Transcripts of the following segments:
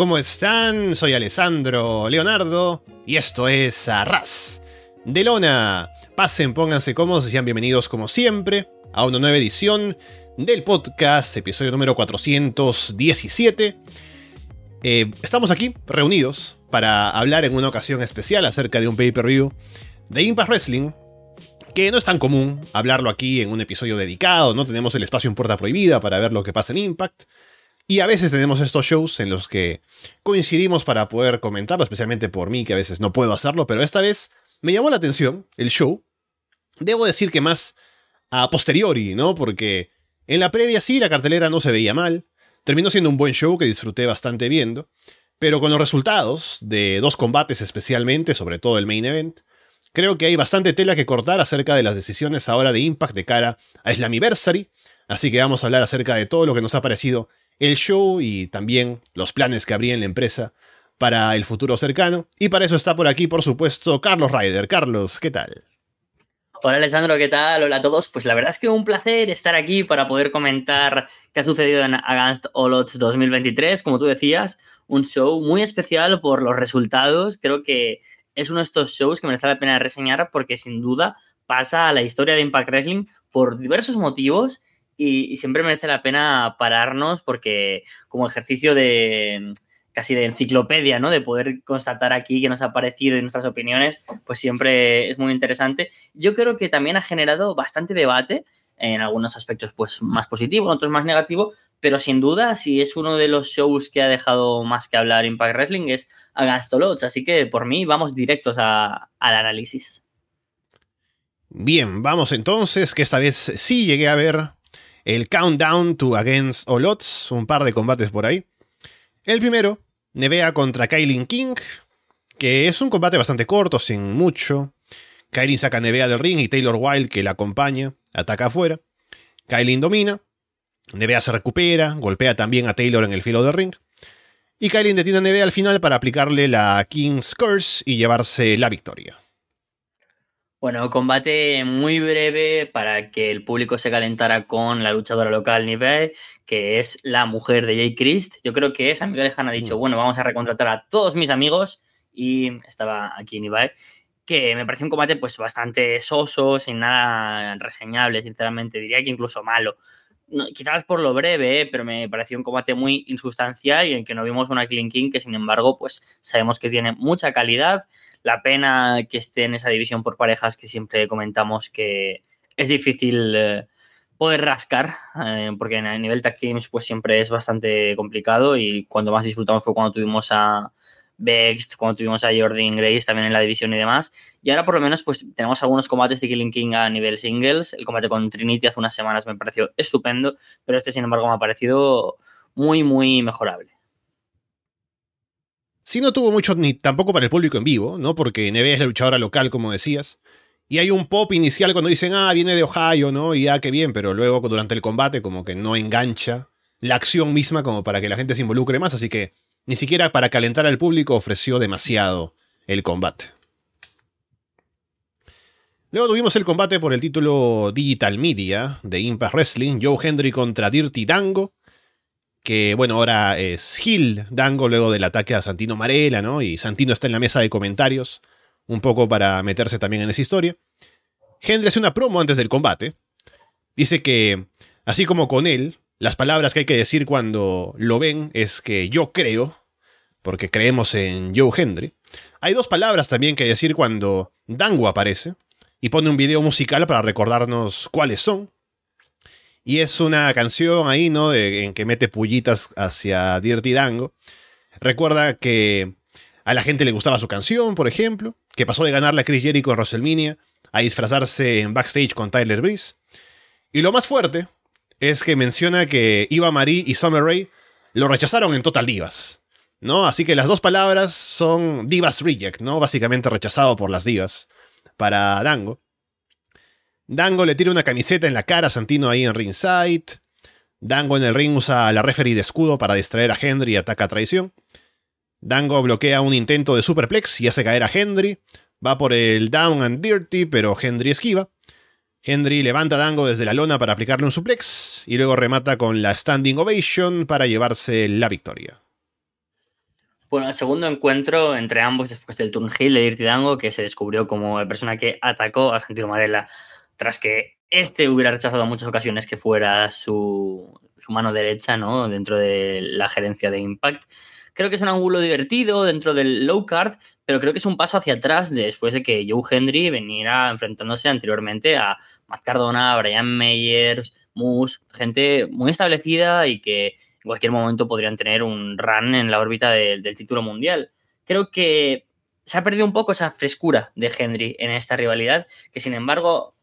¿Cómo están? Soy Alessandro Leonardo y esto es Arras de Lona. Pasen, pónganse cómodos y sean bienvenidos como siempre a una nueva edición del podcast, episodio número 417. Eh, estamos aquí reunidos para hablar en una ocasión especial acerca de un pay-per-view de Impact Wrestling, que no es tan común hablarlo aquí en un episodio dedicado, no tenemos el espacio en puerta prohibida para ver lo que pasa en Impact. Y a veces tenemos estos shows en los que coincidimos para poder comentarlo, especialmente por mí, que a veces no puedo hacerlo, pero esta vez me llamó la atención el show. Debo decir que más a posteriori, ¿no? Porque en la previa sí, la cartelera no se veía mal. Terminó siendo un buen show que disfruté bastante viendo. Pero con los resultados de dos combates especialmente, sobre todo el main event, creo que hay bastante tela que cortar acerca de las decisiones ahora de Impact de cara a Slammiversary. Así que vamos a hablar acerca de todo lo que nos ha parecido el show y también los planes que habría en la empresa para el futuro cercano. Y para eso está por aquí, por supuesto, Carlos Ryder. Carlos, ¿qué tal? Hola Alessandro, ¿qué tal? Hola a todos. Pues la verdad es que un placer estar aquí para poder comentar qué ha sucedido en Against All Odds 2023. Como tú decías, un show muy especial por los resultados. Creo que es uno de estos shows que merece la pena reseñar porque sin duda pasa a la historia de Impact Wrestling por diversos motivos y, siempre merece la pena pararnos porque como ejercicio de casi de enciclopedia, ¿no? De poder constatar aquí qué nos ha parecido y nuestras opiniones, pues siempre es muy interesante. Yo creo que también ha generado bastante debate en algunos aspectos pues más positivos, en otros más negativos, pero sin duda si es uno de los shows que ha dejado más que hablar Impact Wrestling es Against All así que por mí vamos directos al análisis. Bien, vamos entonces, que esta vez sí llegué a ver el Countdown to Against All un par de combates por ahí. El primero, Nevea contra Kailin King, que es un combate bastante corto, sin mucho. Kailin saca a Nevea del ring y Taylor Wilde, que la acompaña, ataca afuera. Kailin domina. Nevea se recupera, golpea también a Taylor en el filo del ring. Y Kailin detiene a Nevea al final para aplicarle la King's Curse y llevarse la victoria. Bueno, combate muy breve para que el público se calentara con la luchadora local Nive, que es la mujer de Jay Christ. Yo creo que esa amiga lejana ha dicho, mm. bueno, vamos a recontratar a todos mis amigos y estaba aquí Nive, que me pareció un combate pues bastante soso, sin nada reseñable, sinceramente, diría que incluso malo quizás por lo breve, pero me pareció un combate muy insustancial y en que no vimos una Clean King que sin embargo pues sabemos que tiene mucha calidad. La pena que esté en esa división por parejas que siempre comentamos que es difícil eh, poder rascar, eh, porque en el nivel tag teams pues siempre es bastante complicado y cuando más disfrutamos fue cuando tuvimos a Vext, cuando tuvimos a Jordan Grace también en la división y demás. Y ahora por lo menos pues tenemos algunos combates de Killing King a nivel singles. El combate con Trinity hace unas semanas me pareció estupendo, pero este sin embargo me ha parecido muy, muy mejorable. Sí, no tuvo mucho ni tampoco para el público en vivo, ¿no? Porque Neve es la luchadora local, como decías. Y hay un pop inicial cuando dicen, ah, viene de Ohio, ¿no? Y ah, qué bien, pero luego durante el combate como que no engancha la acción misma como para que la gente se involucre más, así que ni siquiera para calentar al público ofreció demasiado el combate. Luego tuvimos el combate por el título Digital Media de Impact Wrestling, Joe Hendry contra Dirty Dango, que bueno, ahora es Hill Dango luego del ataque a Santino Marella, ¿no? Y Santino está en la mesa de comentarios, un poco para meterse también en esa historia. Hendry hace una promo antes del combate. Dice que, así como con él, las palabras que hay que decir cuando lo ven es que yo creo, porque creemos en Joe Hendry. Hay dos palabras también que decir cuando Dango aparece y pone un video musical para recordarnos cuáles son. Y es una canción ahí, ¿no? en que mete pullitas hacia Dirty Dango. Recuerda que a la gente le gustaba su canción, por ejemplo, que pasó de ganarle a Chris Jericho en WrestleMania a disfrazarse en backstage con Tyler Breeze. Y lo más fuerte es que menciona que Eva Marie y Summer Rae lo rechazaron en Total Divas. ¿No? Así que las dos palabras son Divas Reject, ¿no? Básicamente rechazado por las divas para Dango. Dango le tira una camiseta en la cara a Santino ahí en ringside. Dango en el ring usa la referee de escudo para distraer a Henry y ataca a traición. Dango bloquea un intento de superplex y hace caer a Henry. Va por el down and dirty, pero Henry esquiva. Henry levanta a Dango desde la lona para aplicarle un suplex y luego remata con la standing ovation para llevarse la victoria. Bueno, el segundo encuentro entre ambos después del turn heel de Dirty Dango, que se descubrió como la persona que atacó a Santino Marella tras que este hubiera rechazado en muchas ocasiones que fuera su, mano derecha ¿no? dentro de la gerencia de Impact. Creo que es un ángulo divertido dentro del low card, pero creo que es un paso hacia atrás después de que Joe Hendry veniera enfrentándose anteriormente a Matt Cardona, Brian Meyers, Moose, gente muy establecida y que en cualquier momento podrían tener un run en la órbita del título mundial. Creo que se ha perdido un poco esa frescura de Hendry en esta rivalidad, que sin embargo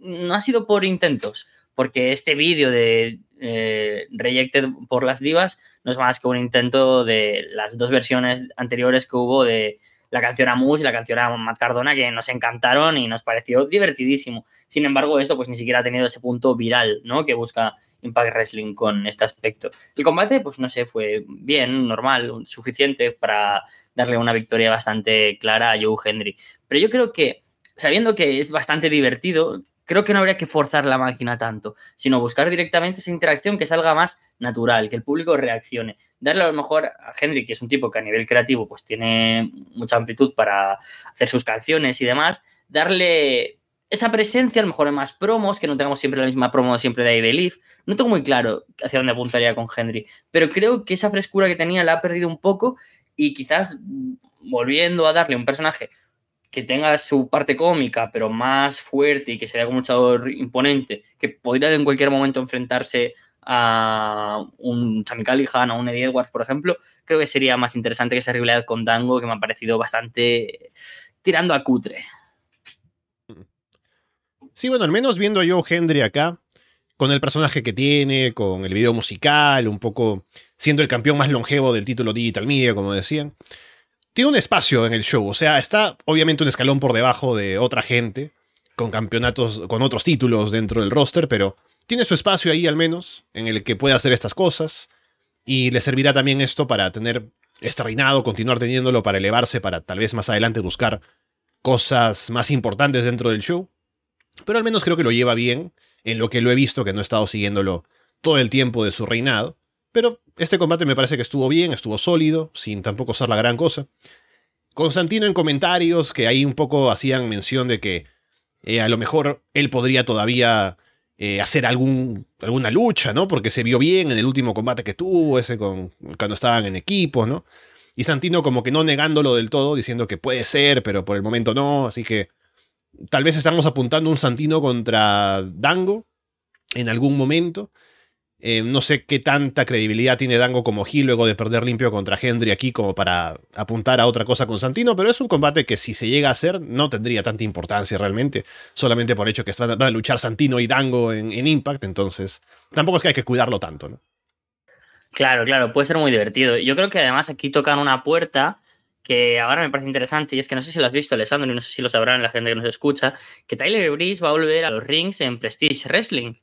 no ha sido por intentos, porque este vídeo de eh, Rejected por las divas no es más que un intento de las dos versiones anteriores que hubo de la canción a Moose y la canción a Matt Cardona que nos encantaron y nos pareció divertidísimo. Sin embargo, esto pues ni siquiera ha tenido ese punto viral, ¿no? Que busca Impact Wrestling con este aspecto. El combate, pues no sé, fue bien, normal, suficiente para darle una victoria bastante clara a Joe Henry. Pero yo creo que, sabiendo que es bastante divertido, creo que no habría que forzar la máquina tanto, sino buscar directamente esa interacción que salga más natural, que el público reaccione. Darle a lo mejor a Henry, que es un tipo que a nivel creativo pues tiene mucha amplitud para hacer sus canciones y demás, darle esa presencia, a lo mejor en más promos, que no tengamos siempre la misma promo siempre de I Believe. No tengo muy claro hacia dónde apuntaría con Henry, pero creo que esa frescura que tenía la ha perdido un poco y quizás volviendo a darle un personaje que tenga su parte cómica, pero más fuerte y que se vea como un luchador imponente, que podría en cualquier momento enfrentarse a un Sami Callihan, a un Eddie Edwards, por ejemplo, creo que sería más interesante que esa rivalidad con Dango, que me ha parecido bastante tirando a cutre. Sí, bueno, al menos viendo a Joe Hendry acá, con el personaje que tiene, con el video musical, un poco siendo el campeón más longevo del título Digital Media, como decían, tiene un espacio en el show. O sea, está obviamente un escalón por debajo de otra gente, con campeonatos, con otros títulos dentro del roster, pero tiene su espacio ahí al menos, en el que puede hacer estas cosas. Y le servirá también esto para tener este reinado, continuar teniéndolo para elevarse, para tal vez más adelante buscar cosas más importantes dentro del show. Pero al menos creo que lo lleva bien, en lo que lo he visto, que no he estado siguiéndolo todo el tiempo de su reinado. Pero este combate me parece que estuvo bien, estuvo sólido, sin tampoco ser la gran cosa. Constantino en comentarios que ahí un poco hacían mención de que eh, a lo mejor él podría todavía eh, hacer algún, alguna lucha, ¿no? Porque se vio bien en el último combate que tuvo, ese con, cuando estaban en equipo, ¿no? Y Santino como que no negándolo del todo, diciendo que puede ser, pero por el momento no, así que tal vez estamos apuntando un Santino contra Dango en algún momento. Eh, no sé qué tanta credibilidad tiene Dango como Gil luego de perder limpio contra Hendry aquí como para apuntar a otra cosa con Santino, pero es un combate que si se llega a hacer no tendría tanta importancia realmente, solamente por hecho que van a luchar Santino y Dango en, Impact, entonces tampoco es que hay que cuidarlo tanto, ¿no? Claro, claro, puede ser muy divertido. Yo creo que además aquí tocan una puerta que ahora me parece interesante y es que no sé si lo has visto, Alessandro, y no sé si lo sabrán la gente que nos escucha, que Tyler Breeze va a volver a los rings en Prestige Wrestling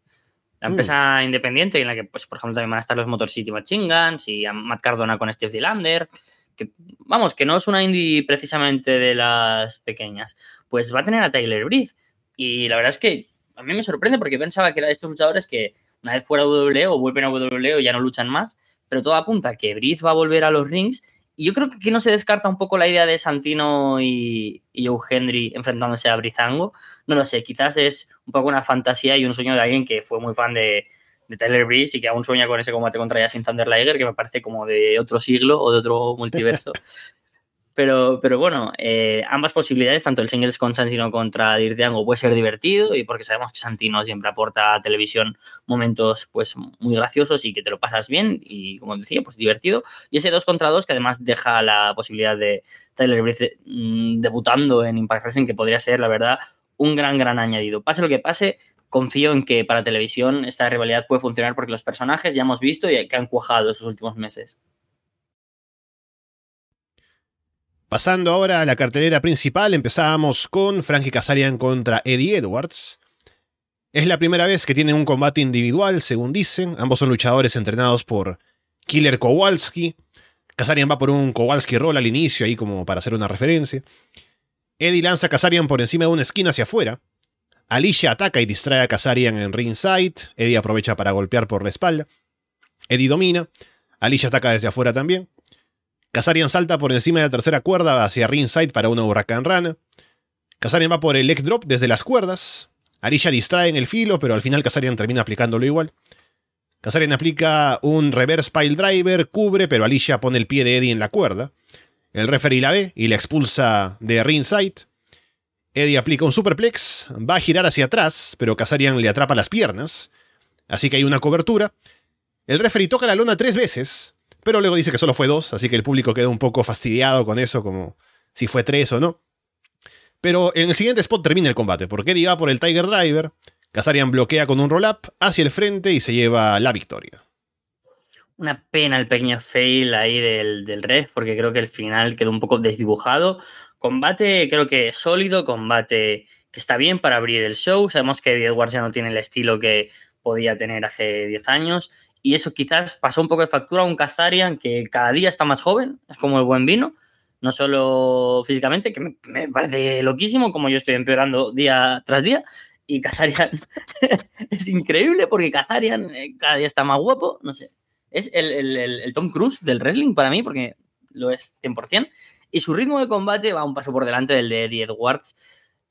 la mm. empresa independiente en la que, pues, por ejemplo, también van a estar los Motor City Machine Guns y a Matt Cardona con Steve Dillander, que, vamos, que no es una indie precisamente de las pequeñas, pues va a tener a Tyler Breeze. Y la verdad es que a mí me sorprende porque pensaba que era de estos luchadores que una vez fuera WWE o vuelven a WWE o ya no luchan más, pero todo apunta a que Breeze va a volver a los rings y yo creo que aquí no se descarta un poco la idea de Santino y, Joe Henry enfrentándose a Brizango. No lo sé, quizás es un poco una fantasía y un sueño de alguien que fue muy fan de, de Tyler Breeze y que aún sueña con ese combate contra Yasin Thunder Liger, que me parece como de otro siglo o de otro multiverso. Pero, pero bueno, eh, ambas posibilidades, tanto el singles con Santino contra Dirtiango puede ser divertido y porque sabemos que Santino siempre aporta a televisión momentos pues muy graciosos y que te lo pasas bien y como decía, pues divertido. Y ese 2 contra 2 que además deja la posibilidad de Tyler Breeze mm, debutando en Impact Wrestling que podría ser, la verdad, un gran, gran añadido. Pase lo que pase, confío en que para televisión esta rivalidad puede funcionar porque los personajes ya hemos visto y que han cuajado estos últimos meses. Pasando ahora a la cartelera principal, empezábamos con Frankie Kazarian contra Eddie Edwards. Es la primera vez que tienen un combate individual, según dicen. Ambos son luchadores entrenados por Killer Kowalski. Kazarian va por un Kowalski roll al inicio, ahí como para hacer una referencia. Eddie lanza a Kazarian por encima de una esquina hacia afuera. Alicia ataca y distrae a Kazarian en ringside. Eddie aprovecha para golpear por la espalda. Eddie domina. Alicia ataca desde afuera también. Kazarian salta por encima de la tercera cuerda hacia ringside para una huracán rana. Kazarian va por el leg drop desde las cuerdas. Alicia distrae en el filo, pero al final Kazarian termina aplicándolo igual. Kazarian aplica un reverse pile driver, cubre, pero Alicia pone el pie de Eddie en la cuerda. El referee la ve y la expulsa de ringside. Eddie aplica un superplex, va a girar hacia atrás, pero Kazarian le atrapa las piernas. Así que hay una cobertura. El referee toca la lona tres veces, pero luego dice que solo fue dos, así que el público queda un poco fastidiado con eso, como si fue tres o no. Pero en el siguiente spot termina el combate, porque Eddie va por el Tiger Driver, Kazarian bloquea con un roll-up hacia el frente y se lleva la victoria. Una pena el pequeño fail ahí del, del ref, porque creo que el final quedó un poco desdibujado. Combate creo que sólido, combate que está bien para abrir el show. Sabemos que Eddie Edwards ya no tiene el estilo que podía tener hace 10 años y eso quizás pasó un poco de factura a un Kazarian que cada día está más joven, es como el buen vino, no solo físicamente, que me, parece loquísimo, como yo estoy empeorando día tras día, y Kazarian es increíble porque Kazarian eh, cada día está más guapo, no sé, es el, Tom Cruise del wrestling para mí, porque lo es 100%, y su ritmo de combate va un paso por delante del de Edwards,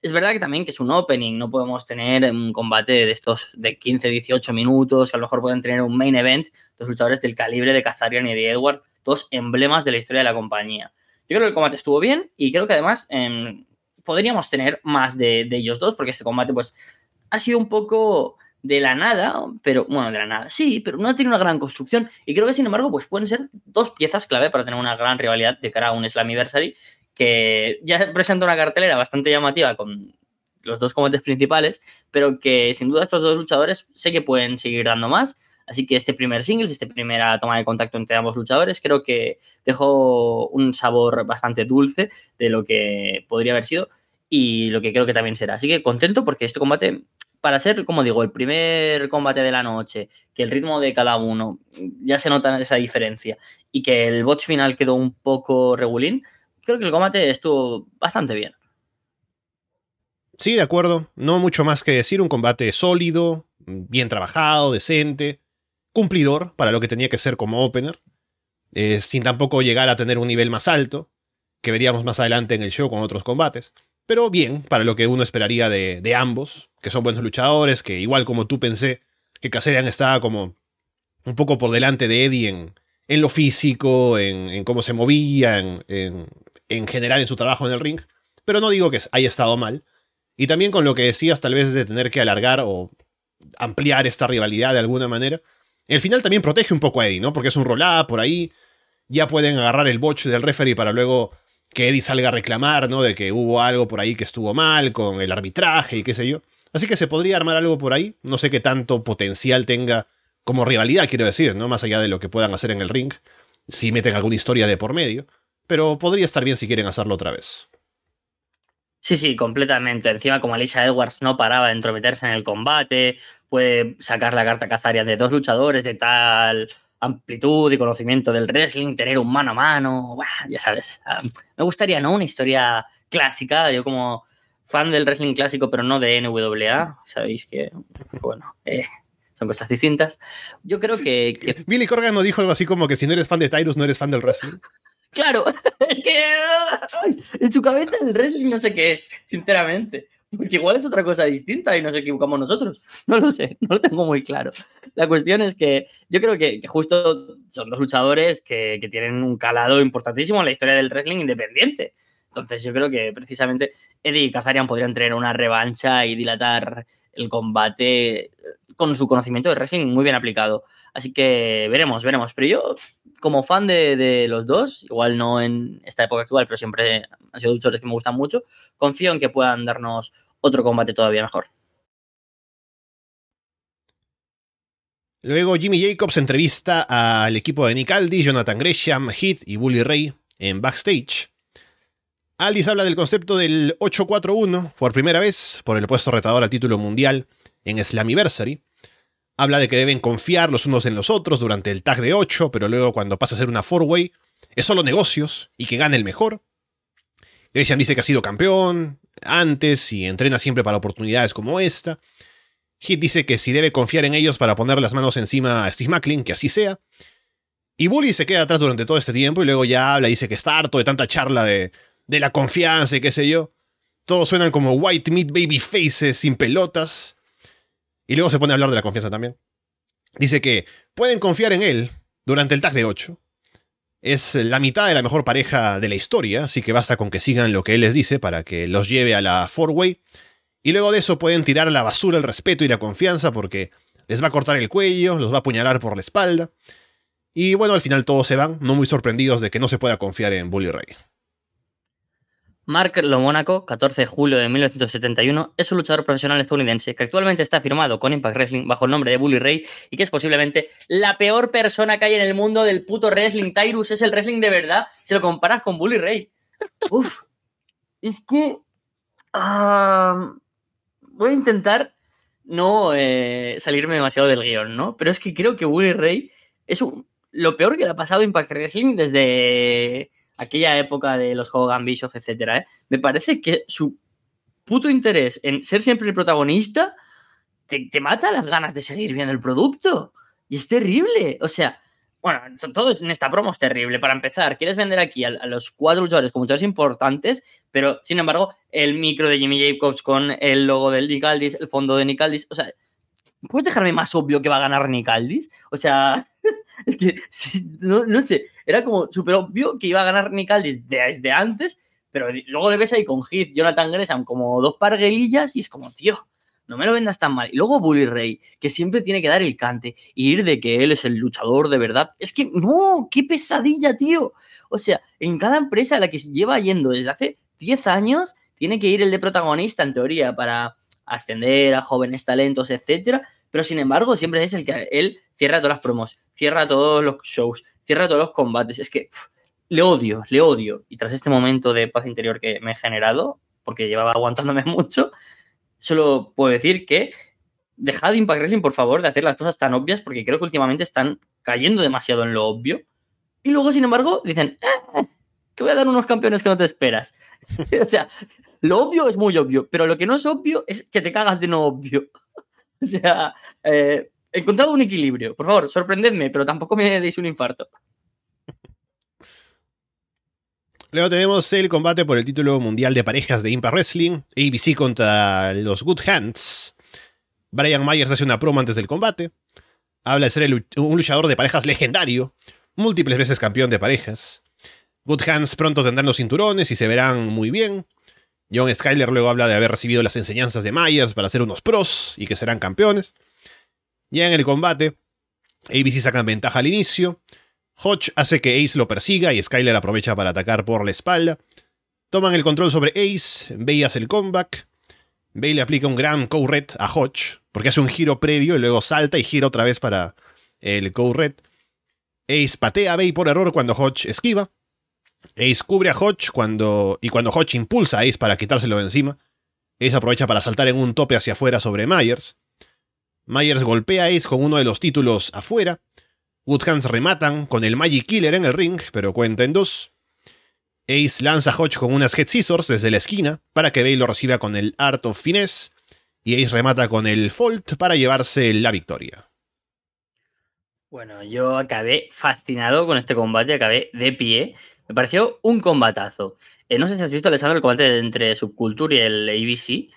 es verdad que también que es un opening, no podemos tener un combate de estos de 15, 18 minutos, a lo mejor pueden tener un main event, dos luchadores del calibre de Kazarian y de Edward, dos emblemas de la historia de la compañía. Yo creo que el combate estuvo bien y creo que además em, podríamos tener más de, ellos dos, porque este combate pues ha sido un poco de la nada, pero bueno, de la nada, sí, pero no tenido una gran construcción y creo que sin embargo pues pueden ser dos piezas clave para tener una gran rivalidad de cara a un Slammiversary que ya presenta una cartelera bastante llamativa con los dos combates principales, pero que sin duda estos dos luchadores sé que pueden seguir dando más. Así que este primer singles, esta primera toma de contacto entre ambos luchadores, creo que dejó un sabor bastante dulce de lo que podría haber sido y lo que creo que también será. Así que contento porque este combate, para ser, como digo, el primer combate de la noche, que el ritmo de cada uno ya se nota esa diferencia y que el botch final quedó un poco regulín, creo que el combate estuvo bastante bien. Sí, de acuerdo. No mucho más que decir. Un combate sólido, bien trabajado, decente, cumplidor para lo que tenía que ser como opener, eh, sin tampoco llegar a tener un nivel más alto, que veríamos más adelante en el show con otros combates. Pero bien, para lo que uno esperaría de, ambos, que son buenos luchadores, que igual como tú pensé que Kazarian estaba como un poco por delante de Eddie en, en lo físico, en, cómo se movía, en, en general en su trabajo en el ring, pero no digo que haya estado mal. Y también con lo que decías tal vez de tener que alargar o ampliar esta rivalidad de alguna manera. El final también protege un poco a Eddie, ¿no? Porque es un roll por ahí. Ya pueden agarrar el botch del referee para luego que Eddie salga a reclamar, ¿no? De que hubo algo por ahí que estuvo mal con el arbitraje y qué sé yo. Así que se podría armar algo por ahí. No sé qué tanto potencial tenga como rivalidad, quiero decir, ¿no? Más allá de lo que puedan hacer en el ring. Si meten alguna historia de por medio pero podría estar bien si quieren hacerlo otra vez. Sí, sí, completamente. Encima, como Alicia Edwards no paraba de entrometerse en el combate, puede sacar la carta cazaria de dos luchadores de tal amplitud y conocimiento del wrestling, tener un mano a mano, ya sabes. Ah, me gustaría, ¿no? Una historia clásica, yo como fan del wrestling clásico, pero no de NWA, sabéis que, bueno, eh, son cosas distintas. Yo creo que, Billy Corgan nos dijo algo así como que si no eres fan de Tyrus, no eres fan del wrestling. Claro, es que en su cabeza el wrestling no sé qué es, sinceramente. Porque igual es otra cosa distinta y nos equivocamos nosotros. No lo sé, no lo tengo muy claro. La cuestión es que yo creo que, justo son dos luchadores que, que, tienen un calado importantísimo en la historia del wrestling independiente. Entonces yo creo que precisamente Eddie y Kazarian podrían tener una revancha y dilatar el combate con su conocimiento de wrestling muy bien aplicado. Así que veremos, veremos. Pero yo, como fan de, los dos, igual no en esta época actual, pero siempre han sido luchadores que me gustan mucho, confío en que puedan darnos otro combate todavía mejor. Luego Jimmy Jacobs entrevista al equipo de Nick Aldis, Jonathan Gresham, Heath y Bully Ray en backstage. Aldis habla del concepto del 841 por primera vez por el puesto retador al título mundial en Slammiversary. Habla de que deben confiar los unos en los otros durante el tag de 8, pero luego cuando pasa a ser una four-way es solo negocios y que gane el mejor. Gresham dice que ha sido campeón antes y entrena siempre para oportunidades como esta. Hit dice que si debe confiar en ellos para poner las manos encima a Steve Macklin, que así sea. Y Bully se queda atrás durante todo este tiempo y luego ya habla dice que está harto de tanta charla de de la confianza y qué sé yo. Todos suenan como white meat baby faces sin pelotas. Y luego se pone a hablar de la confianza también. Dice que pueden confiar en él durante el tag de 8. Es la mitad de la mejor pareja de la historia, así que basta con que sigan lo que él les dice para que los lleve a la four-way. Y luego de eso pueden tirar a la basura el respeto y la confianza porque les va a cortar el cuello, los va a apuñalar por la espalda. Y bueno, al final todos se van, no muy sorprendidos de que no se pueda confiar en Bully Ray. Mark Lomónaco, 14 de julio de 1971, es un luchador profesional estadounidense que actualmente está firmado con Impact Wrestling bajo el nombre de Bully Ray y que es posiblemente la peor persona que hay en el mundo del puto wrestling. Tyrus es el wrestling de verdad si lo comparas con Bully Ray. Uf, es que... voy a intentar no eh, salirme demasiado del guion, ¿no? Pero es que creo que Bully Ray es lo peor que le ha pasado a Impact Wrestling desde aquella época de los Hogan, Bischoff, etcétera, ¿eh? me parece que su puto interés en ser siempre el protagonista te, mata las ganas de seguir viendo el producto. Y es terrible. O sea, bueno, todo en esta promo es terrible. Para empezar, quieres vender aquí a, los cuatro luchadores como luchadores importantes, pero sin embargo, el micro de Jimmy Jacobs con el logo del Nick Aldis, el fondo de Nick Aldis, o sea, ¿puedes dejarme más obvio que va a ganar Nick Aldis? O sea, es que, no, sé, era como súper obvio que iba a ganar Nick Aldis desde antes, pero luego le ves ahí con Heath, Jonathan Gresham como dos parguelillas y es como, tío, no me lo vendas tan mal. Y luego Bully Ray, que siempre tiene que dar el cante y ir de que él es el luchador de verdad. Es que, no, qué pesadilla, tío. O sea, en cada empresa a la que lleva yendo desde hace 10 años, tiene que ir el de protagonista, en teoría, para ascender a jóvenes talentos, etcétera pero sin embargo siempre es el que él cierra todas las promos, cierra todos los shows, cierra todos los combates. Es que le odio, le odio. Y tras este momento de paz interior que me he generado, porque llevaba aguantándome mucho, solo puedo decir que dejad Impact Wrestling, por favor, de hacer las cosas tan obvias, porque creo que últimamente están cayendo demasiado en lo obvio. Y luego, sin embargo, dicen, eh, te voy a dar unos campeones que no te esperas. o sea, lo obvio es muy obvio, pero lo que no es obvio es que te cagas de no obvio. O sea, eh, encontrado un equilibrio. Por favor, sorprendedme, pero tampoco me deis un infarto. Luego tenemos el combate por el título mundial de parejas de Impact Wrestling, ABC contra los Good Hands. Brian Myers hace una promo antes del combate. Habla de ser un luchador de parejas legendario, múltiples veces campeón de parejas. Good Hands pronto tendrán los cinturones y se verán muy bien. John Skyler luego habla de haber recibido las enseñanzas de Myers para ser unos pros y que serán campeones. Ya en el combate, ABC sacan ventaja al inicio. Hodge hace que Ace lo persiga y Skyler aprovecha para atacar por la espalda. Toman el control sobre Ace, Bay hace el comeback. Bay le aplica un gran co-red a Hodge, porque hace un giro previo y luego salta y gira otra vez para el co-red. Ace patea a Bay por error cuando Hodge esquiva. Ace cubre a Hodge cuando, y cuando Hodge impulsa a Ace para quitárselo de encima, Ace aprovecha para saltar en un tope hacia afuera sobre Myers. Myers golpea a Ace con uno de los títulos afuera. Woodhands rematan con el Magic Killer en el ring, pero cuenta en dos. Ace lanza a Hodge con unas Head Scissors desde la esquina para que Bay lo reciba con el Art of Finesse. Y Ace remata con el Fault para llevarse la victoria. Bueno, yo acabé fascinado con este combate, acabé de pie. Me pareció un combatazo. Eh, no sé si has visto, Alessandro, el combate entre Subculture y el ABC.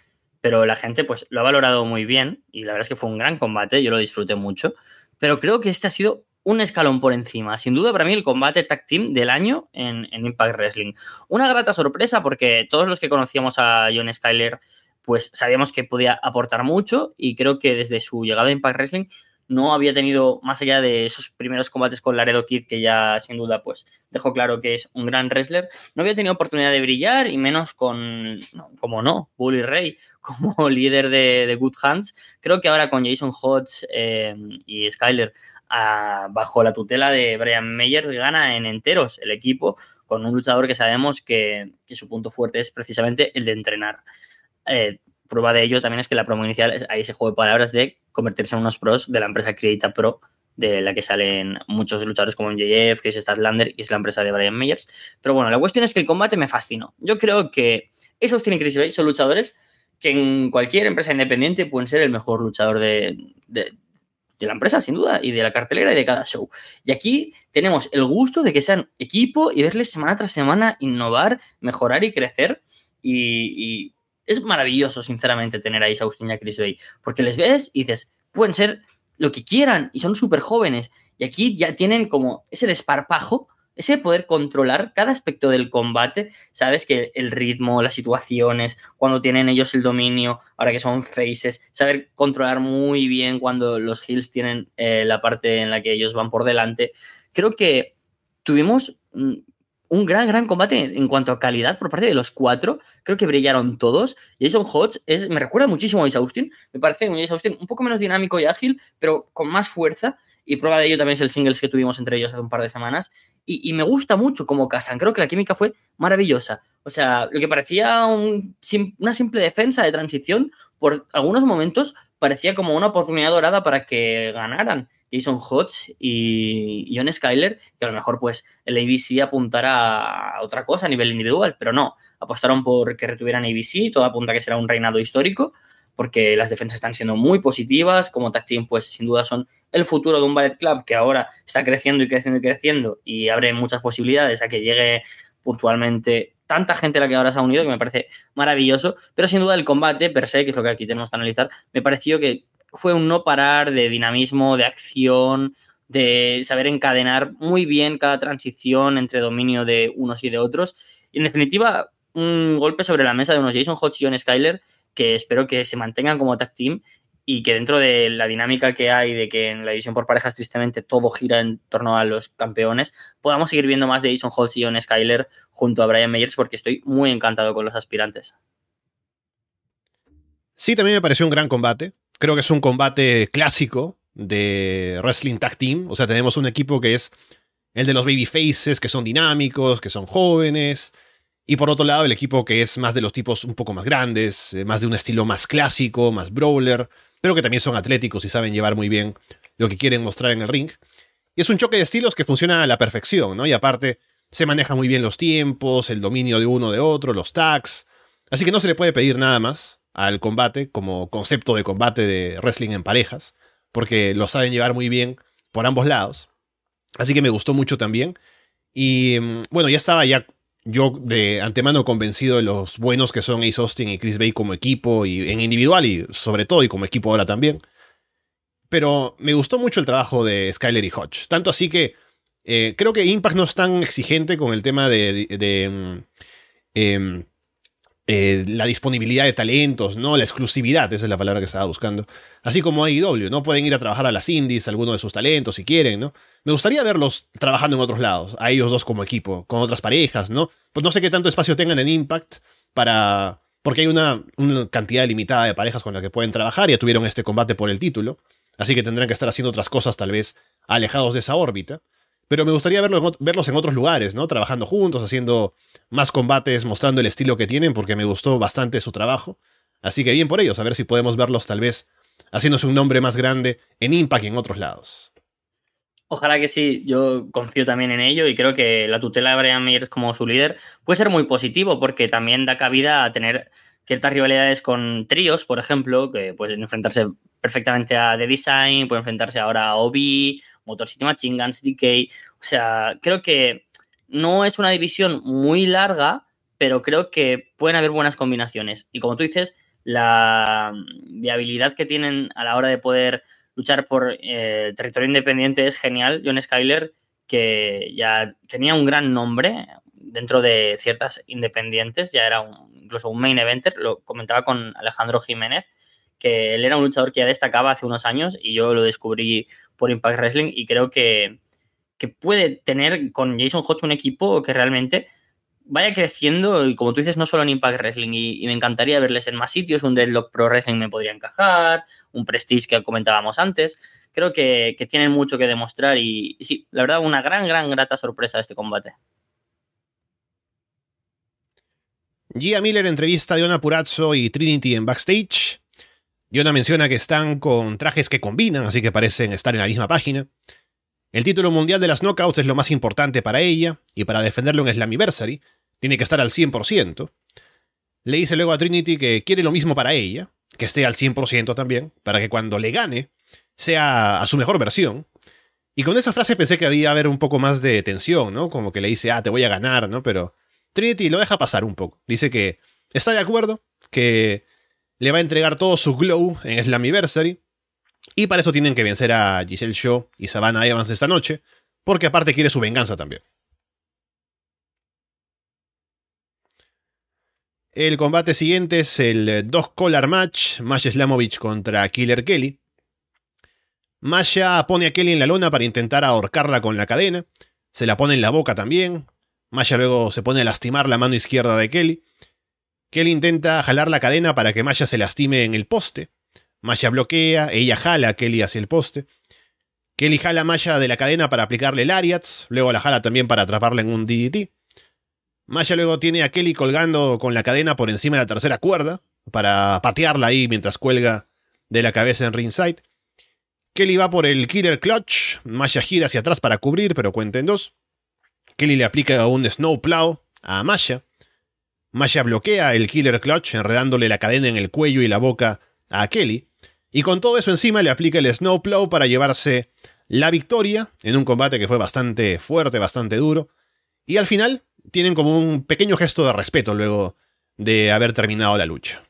Pero la gente pues lo ha valorado muy bien y la verdad es que fue un gran combate, yo lo disfruté mucho, pero creo que este ha sido un escalón por encima. Sin duda, para mí, el combate tag team del año en, en, Impact Wrestling. Una grata sorpresa porque todos los que conocíamos a John Skyler, pues sabíamos que podía aportar mucho y creo que desde su llegada a Impact Wrestling no había tenido, más allá de esos primeros combates con Laredo Kid, que ya sin duda pues dejó claro que es un gran wrestler, no había tenido oportunidad de brillar y menos con, como no, Bully Ray como líder de, Good Hands. Creo que ahora con Jason Hodge eh, y Skyler bajo la tutela de Brian Meyers gana en enteros el equipo con un luchador que sabemos que, su punto fuerte es precisamente el de entrenar. Eh, prueba de ello también es que la promo inicial es ahí ese juego de palabras de convertirse en unos pros de la empresa Creata Pro, de la que salen muchos luchadores como MJF, que es Statlander y es la empresa de Brian Meyers. Pero bueno, la cuestión es que el combate me fascinó. Yo creo que esos y Chris Bay son luchadores que en cualquier empresa independiente pueden ser el mejor luchador de, de, la empresa, sin duda, y de la cartelera y de cada show. Y aquí tenemos el gusto de que sean equipo y verles semana tras semana innovar, mejorar y crecer. y, es maravilloso, sinceramente, tener a Austin y a Chris Bay, porque les ves y dices, pueden ser lo que quieran y son súper jóvenes. Y aquí ya tienen como ese desparpajo, ese poder controlar cada aspecto del combate. Sabes que el ritmo, las situaciones, cuando tienen ellos el dominio, ahora que son faces, saber controlar muy bien cuando los heels tienen eh, la parte en la que ellos van por delante. Creo que tuvimos mm, un gran, gran combate en cuanto a calidad por parte de los cuatro. Creo que brillaron todos. Jason Hodge es, me recuerda muchísimo a Ace Austin. Me parece un Ace Austin un poco menos dinámico y ágil, pero con más fuerza. Y prueba de ello también es el singles que tuvimos entre ellos hace un par de semanas. Y, me gusta mucho cómo casan. Creo que la química fue maravillosa. O sea, lo que parecía una simple defensa de transición, por algunos momentos parecía como una oportunidad dorada para que ganaran. Jason Hodge y John Skyler, que a lo mejor pues el ABC apuntara a otra cosa a nivel individual, pero no, apostaron por que retuvieran ABC, todo apunta que será un reinado histórico, porque las defensas están siendo muy positivas, como tag pues sin duda son el futuro de un ballet club que ahora está creciendo y creciendo y creciendo y abre muchas posibilidades a que llegue puntualmente tanta gente a la que ahora se ha unido que me parece maravilloso, pero sin duda el combate per se, que es lo que aquí tenemos que analizar, me pareció que fue un no parar de dinamismo, de acción, de saber encadenar muy bien cada transición entre dominio de unos y de otros. Y en definitiva, un golpe sobre la mesa de unos Jason Hodge y John Skyler que espero que se mantengan como tag team y que dentro de la dinámica que hay de que en la división por parejas tristemente todo gira en torno a los campeones, podamos seguir viendo más de Jason Hodge y John Skyler junto a Brian Meyers porque estoy muy encantado con los aspirantes. Sí, también me pareció un gran combate creo que es un combate clásico de Wrestling Tag Team. O sea, tenemos un equipo que es el de los baby faces, que son dinámicos, que son jóvenes. Y por otro lado, el equipo que es más de los tipos un poco más grandes, eh, más de un estilo más clásico, más brawler, pero que también son atléticos y saben llevar muy bien lo que quieren mostrar en el ring. Y es un choque de estilos que funciona a la perfección, ¿no? Y aparte, se manejan muy bien los tiempos, el dominio de uno de otro, los tags. Así que no se le puede pedir nada más al combate como concepto de combate de wrestling en parejas, porque lo saben llevar muy bien por ambos lados. Así que me gustó mucho también. Y mm, bueno, ya estaba ya yo de antemano convencido de los buenos que son Ace Austin y Chris Bay como equipo y en individual y sobre todo y como equipo ahora también. Pero me gustó mucho el trabajo de Skyler y Hodge. Tanto así que eh, creo que Impact no es tan exigente con el tema de, mm, em, la disponibilidad de talentos, ¿no? La exclusividad, esa es la palabra que estaba buscando. Así como AEW, ¿no? Pueden ir a trabajar a las indies, alguno de sus talentos, si quieren, ¿no? Me gustaría verlos trabajando en otros lados, a ellos dos como equipo, con otras parejas, ¿no? Pues no sé qué tanto espacio tengan en Impact para... Porque hay una, una cantidad limitada de parejas con las que pueden trabajar, ya tuvieron este combate por el título, así que tendrán que estar haciendo otras cosas tal vez alejados de esa órbita. Pero me gustaría verlos, verlos en otros lugares, ¿no? Trabajando juntos, haciendo más combates, mostrando el estilo que tienen, porque me gustó bastante su trabajo. Así que bien por ellos, a ver si podemos verlos tal vez haciéndose un nombre más grande en Impact y en otros lados. Ojalá que sí, yo confío también en ello y creo que la tutela de Brian Myers como su líder puede ser muy positivo porque también da cabida a tener ciertas rivalidades con tríos, por ejemplo, que pueden enfrentarse perfectamente a The Design, pueden enfrentarse ahora a Obi Motor City Machine Guns, DK. O sea, creo que no es una división muy larga, pero creo que pueden haber buenas combinaciones. Y como tú dices, la viabilidad que tienen a la hora de poder luchar por eh, territorio independiente es genial. John Skyler, que ya tenía un gran nombre dentro de ciertas independientes, ya era incluso un main eventer, lo comentaba con Alejandro Jiménez, que él era un luchador que ya destacaba hace unos años y yo lo descubrí por Impact Wrestling y creo que, que puede tener con Jason Hodge un equipo que realmente vaya creciendo y como tú dices, no solo en Impact Wrestling y, me encantaría verles en más sitios, un Deadlock Pro Wrestling me podría encajar, un Prestige que comentábamos antes, creo que, tienen mucho que demostrar y, sí, la verdad, una gran, gran, grata sorpresa este combate. Gia Miller entrevista a Diona Purazzo y Trinity en backstage. Diona menciona que están con trajes que combinan, así que parecen estar en la misma página. El título mundial de las knockouts es lo más importante para ella, y para defenderlo en Slammiversary, tiene que estar al 100%. Le dice luego a Trinity que quiere lo mismo para ella, que esté al 100% también, para que cuando le gane, sea a su mejor versión. Y con esa frase pensé que había haber un poco más de tensión, ¿no? Como que le dice, ah, te voy a ganar, ¿no? Pero Trinity lo deja pasar un poco. Dice que está de acuerdo, que le va a entregar todo su glow en Slammiversary, y para eso tienen que vencer a Giselle Shaw y Savannah Evans esta noche, porque aparte quiere su venganza también. El combate siguiente es el dos collar match, Masha Slamovich contra Killer Kelly. Masha pone a Kelly en la lona para intentar ahorcarla con la cadena, se la pone en la boca también. Masha luego se pone a lastimar la mano izquierda de Kelly. Kelly intenta jalar la cadena para que Masha se lastime en el poste. Masha bloquea, ella jala a Kelly hacia el poste. Kelly jala a Masha de la cadena para aplicarle el Ariats, luego la jala también para atraparla en un DDT. Masha luego tiene a Kelly colgando con la cadena por encima de la tercera cuerda, para patearla ahí mientras cuelga de la cabeza en ringside. Kelly va por el Killer Clutch, Masha gira hacia atrás para cubrir, pero cuenta en dos. Kelly le aplica un Snowplow a Masha. Masha bloquea el Killer Clutch, enredándole la cadena en el cuello y la boca a Kelly. Y con todo eso encima le aplica el Snowplow para llevarse la victoria en un combate que fue bastante fuerte, bastante duro. Y al final tienen como un pequeño gesto de respeto luego de haber terminado la lucha.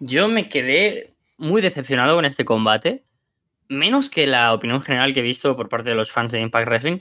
Yo me quedé muy decepcionado con este combate, menos que la opinión general que he visto por parte de los fans de Impact Wrestling,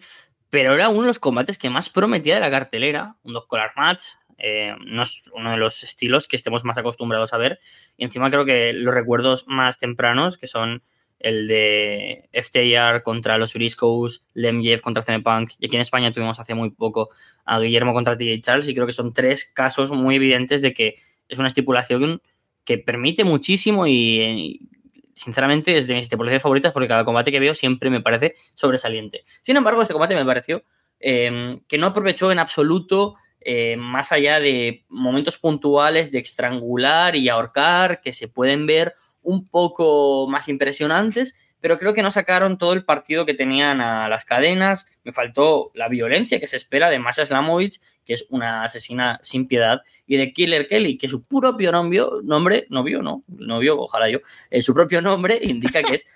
pero era uno de los combates que más prometía de la cartelera, un dos collar match, eh, no es uno de los estilos que estemos más acostumbrados a ver. Y encima creo que los recuerdos más tempranos, que son el de FTR contra los Briscoes, Lemjev contra CM Punk, y aquí en España tuvimos hace muy poco a Guillermo contra TJ Charles, y creo que son tres casos muy evidentes de que es una estipulación que permite muchísimo y, sinceramente es de mis estipulaciones favoritas porque cada combate que veo siempre me parece sobresaliente. Sin embargo, este combate me pareció eh, que no aprovechó en absoluto eh, más allá de momentos puntuales de estrangular y ahorcar que se pueden ver un poco más impresionantes, pero creo que no sacaron todo el partido que tenían a las cadenas. Me faltó la violencia que se espera de Masha Slamovich, que es una asesina sin piedad, y de Killer Kelly, que su propio nombre, nombre novio, no, novio, ojalá yo, eh, su propio nombre indica que es,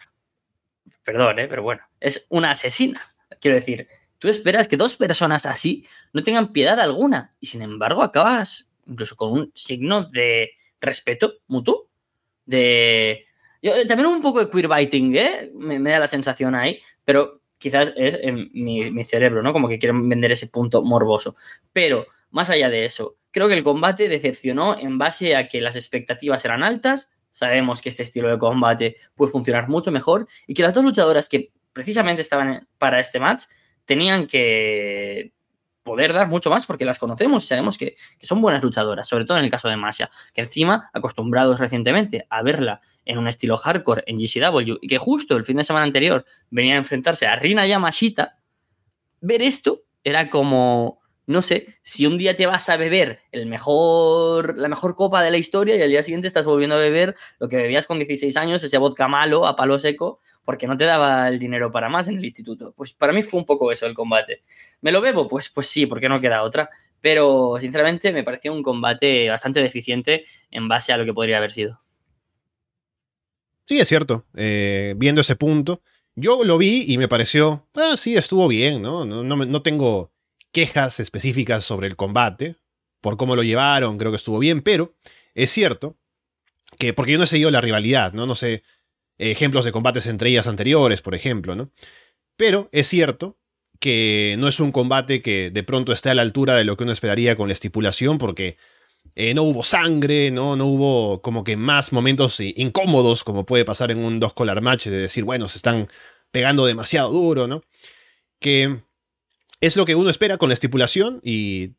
perdón, eh, pero bueno, es una asesina. Quiero decir, Tú esperas que dos personas así no tengan piedad alguna y sin embargo acabas incluso con un signo de respeto mutuo. De. También un poco de queerbiting, ¿eh? Me, da la sensación ahí, pero quizás es en mi, mi, cerebro, ¿no? Como que quieren vender ese punto morboso. Pero, más allá de eso, creo que el combate decepcionó en base a que las expectativas eran altas. Sabemos que este estilo de combate puede funcionar mucho mejor y que las dos luchadoras que precisamente estaban para este match tenían que poder dar mucho más porque las conocemos y sabemos que, son buenas luchadoras, sobre todo en el caso de Masha, que encima, acostumbrados recientemente a verla en un estilo hardcore en GCW y que justo el fin de semana anterior venía a enfrentarse a Rina Yamashita, ver esto era como, no sé, si un día te vas a beber el mejor, la mejor copa de la historia y al día siguiente estás volviendo a beber lo que bebías con 16 años, ese vodka malo a palo seco, porque no te daba el dinero para más en el instituto. Pues para mí fue un poco eso el combate. ¿Me lo bebo? Pues, pues sí, porque no queda otra. Pero sinceramente me pareció un combate bastante deficiente en base a lo que podría haber sido. Sí, es cierto. Eh, viendo ese punto, yo lo vi y me pareció, ah, sí, estuvo bien, ¿no? No, no, no tengo quejas específicas sobre el combate, por cómo lo llevaron, creo que estuvo bien, pero es cierto que, porque yo no he seguido la rivalidad, ¿no? No sé ejemplos de combates entre ellas anteriores, por ejemplo, ¿no? Pero es cierto que no es un combate que de pronto esté a la altura de lo que uno esperaría con la estipulación, porque eh, no hubo sangre, ¿no? no hubo como que más momentos incómodos, como puede pasar en un dos collar match, de decir, bueno, se están pegando demasiado duro, ¿no? Que es lo que uno espera con la estipulación y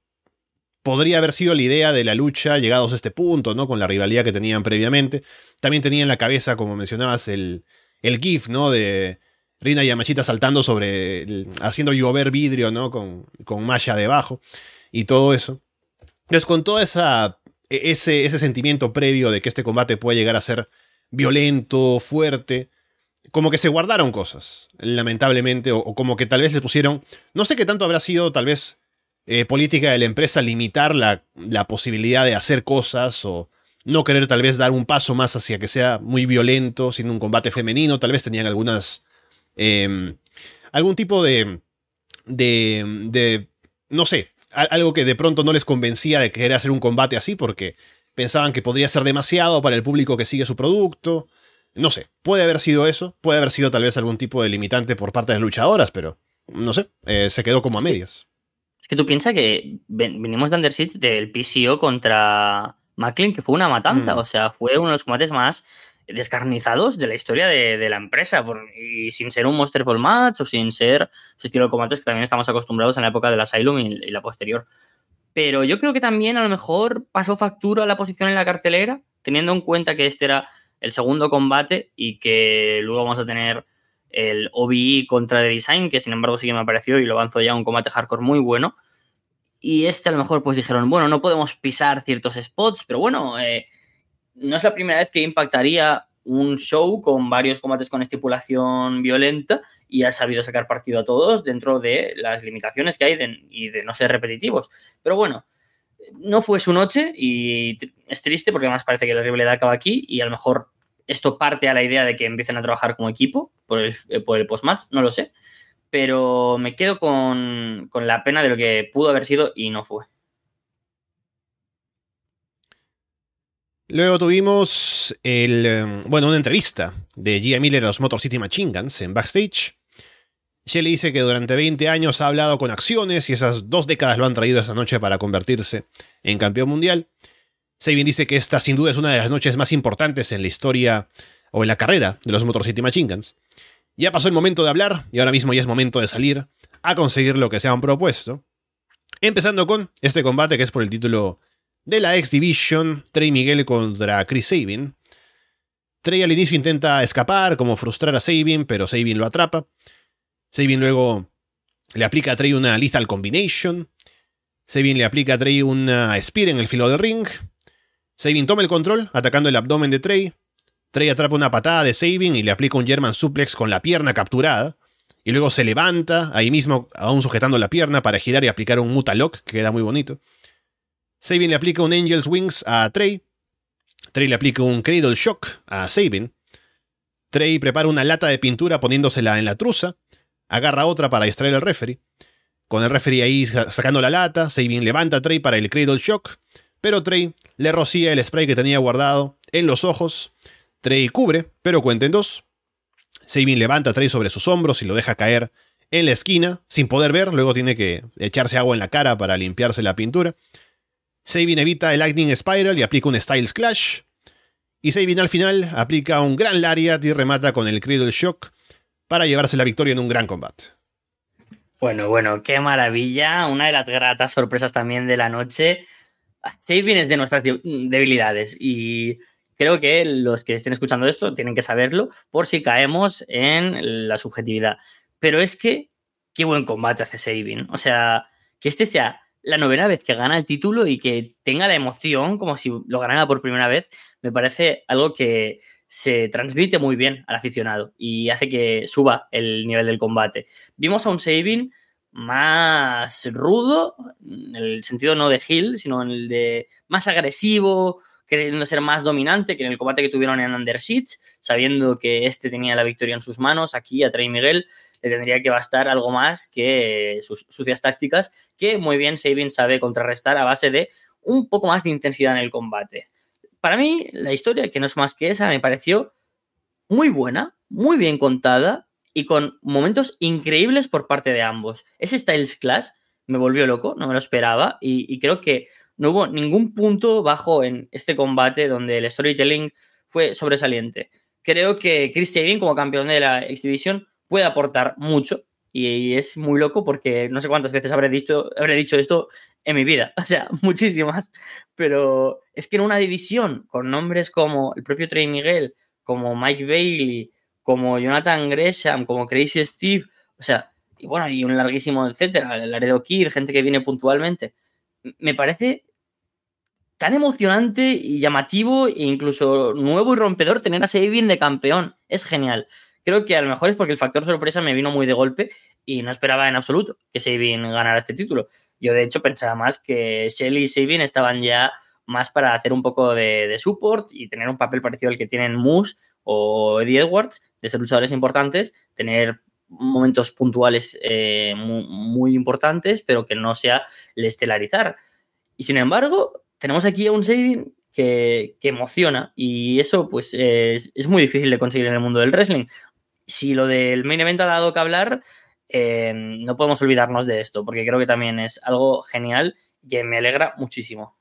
podría haber sido la idea de la lucha llegados a este punto, ¿no? Con la rivalidad que tenían previamente. También tenía en la cabeza, como mencionabas, el, el GIF, ¿no? De Rina Yamachita saltando sobre, haciendo llover vidrio, ¿no? Con, con malla debajo y todo eso. Entonces, con todo esa, e, ese, ese sentimiento previo de que este combate puede llegar a ser violento, fuerte, como que se guardaron cosas, lamentablemente, o, como que tal vez les pusieron, no sé qué tanto habrá sido tal vez eh, política de la empresa limitar la, la, posibilidad de hacer cosas o no querer tal vez dar un paso más hacia que sea muy violento, siendo un combate femenino, tal vez tenían algunas Em, algún tipo de, de, de, no sé, algo que de pronto no les convencía de querer hacer un combate así porque pensaban que podría ser demasiado para el público que sigue su producto. No sé, puede haber sido eso, puede haber sido tal vez algún tipo de limitante por parte de las luchadoras, pero no sé, eh, se quedó como a medias. Es que tú piensas que venimos de Under del PCO contra Macklin, que fue una matanza, mm. o sea, fue uno de los combates más descarnizados de la historia de, la empresa, y sin ser un Monster Ball Match o sin ser ese estilo de combates que también estamos acostumbrados en la época del Asylum y, la posterior. Pero yo creo que también a lo mejor pasó factura la posición en la cartelera, teniendo en cuenta que este era el segundo combate y que luego vamos a tener el OBI contra The Design, que sin embargo sí que me apareció y lo avanzó ya un combate hardcore muy bueno. Y este a lo mejor pues dijeron, bueno, no podemos pisar ciertos spots, pero bueno, eh, no es la primera vez que impactaría un show con varios combates con estipulación violenta y ha sabido sacar partido a todos dentro de las limitaciones que hay y de no ser repetitivos. Pero bueno, no fue su noche y es triste porque además parece que la rivalidad acaba aquí y a lo mejor esto parte a la idea de que empiecen a trabajar como equipo por el, eh, por el post-match, no lo sé. Pero me quedo con, con la pena de lo que pudo haber sido y no fue. Luego tuvimos el, em, bueno, una entrevista de Gia Miller a los Motor City Machine Guns en backstage. Shelly dice que durante 20 años ha hablado con acciones y esas dos décadas lo han traído esa noche para convertirse en campeón mundial. Sabin dice que esta sin duda es una de las noches más importantes en la historia o en la carrera de los Motor City Machine Guns. Ya pasó el momento de hablar y ahora mismo ya es momento de salir a conseguir lo que se han propuesto. Empezando con este combate que es por el título de la X Division, Trey Miguel contra Chris Sabin. Trey al inicio intenta escapar, como frustrar a Sabin, pero Sabin lo atrapa. Sabin luego le aplica a Trey una lethal combination. Sabin le aplica a Trey una spear en el filo del ring. Sabin toma el control, atacando el abdomen de Trey. Trey atrapa una patada de Sabin y le aplica un German suplex con la pierna capturada. Y luego se levanta, ahí mismo, aún sujetando la pierna, para girar y aplicar un Mutalock, que queda muy bonito. Sabin le aplica un Angel's Wings a Trey. Trey le aplica un Cradle Shock a Sabin. Trey prepara una lata de pintura poniéndosela en la truza. Agarra otra para distraer al referee. Con el referee ahí sacando la lata, Sabin levanta a Trey para el Cradle Shock. Pero Trey le rocía el spray que tenía guardado en los ojos. Trey cubre, pero cuenta en dos. Sabin levanta a Trey sobre sus hombros y lo deja caer en la esquina, sin poder ver. Luego tiene que echarse agua en la cara para limpiarse la pintura. Sabin evita el Lightning Spiral y aplica un Styles Clash. Y Sabin al final aplica un gran Lariat y remata con el Cradle Shock para llevarse la victoria en un gran combate. Bueno, bueno, qué maravilla. Una de las gratas sorpresas también de la noche. Sabin es de nuestras debilidades y creo que los que estén escuchando esto tienen que saberlo por si caemos en la subjetividad. Pero es que, qué buen combate hace Sabin. O sea, que este sea la novena vez que gana el título y que tenga la emoción como si lo ganara por primera vez, me parece algo que se transmite muy bien al aficionado y hace que suba el nivel del combate. Vimos a un Sabin más rudo, en el sentido no de Hill, sino en el de más agresivo, queriendo ser más dominante que en el combate que tuvieron en Under Siege, sabiendo que este tenía la victoria en sus manos, aquí a Trey Miguel le tendría que bastar algo más que sus sucias tácticas, que muy bien Sabin sabe contrarrestar a base de un poco más de intensidad en el combate. para mí, la historia, que no es más que esa, me pareció muy buena, muy bien contada y con momentos increíbles por parte de ambos. Ese Styles Clash me volvió loco, no me lo esperaba y, creo que no hubo ningún punto bajo en este combate donde el storytelling fue sobresaliente. Creo que Chris Sabin como campeón de la X Division puede aportar mucho y es muy loco porque no sé cuántas veces habré dicho, habré dicho esto en mi vida, o sea, muchísimas, pero es que en una división con nombres como el propio Trey Miguel, como Mike Bailey, como Jonathan Gresham, como Crazy Steve, o sea, y bueno, y un larguísimo etcétera, el Laredo Kid, gente que viene puntualmente. Me parece tan emocionante y llamativo e incluso nuevo y rompedor tener a Sabin de campeón. Es genial. Creo que a lo mejor es porque el factor sorpresa me vino muy de golpe y no esperaba en absoluto que Sabin ganara este título. Yo de hecho pensaba más que Shelly y Sabin estaban ya más para hacer un poco de, de support y tener un papel parecido al que tienen Moose o Eddie Edwards, de ser luchadores importantes, tener momentos puntuales eh, muy, importantes, pero que no sea el estelarizar. Y sin embargo, tenemos aquí a un saving que, emociona y eso pues es, muy difícil de conseguir en el mundo del wrestling. Si lo del main event ha dado que hablar, eh, no podemos olvidarnos de esto, porque creo que también es algo genial que me alegra muchísimo.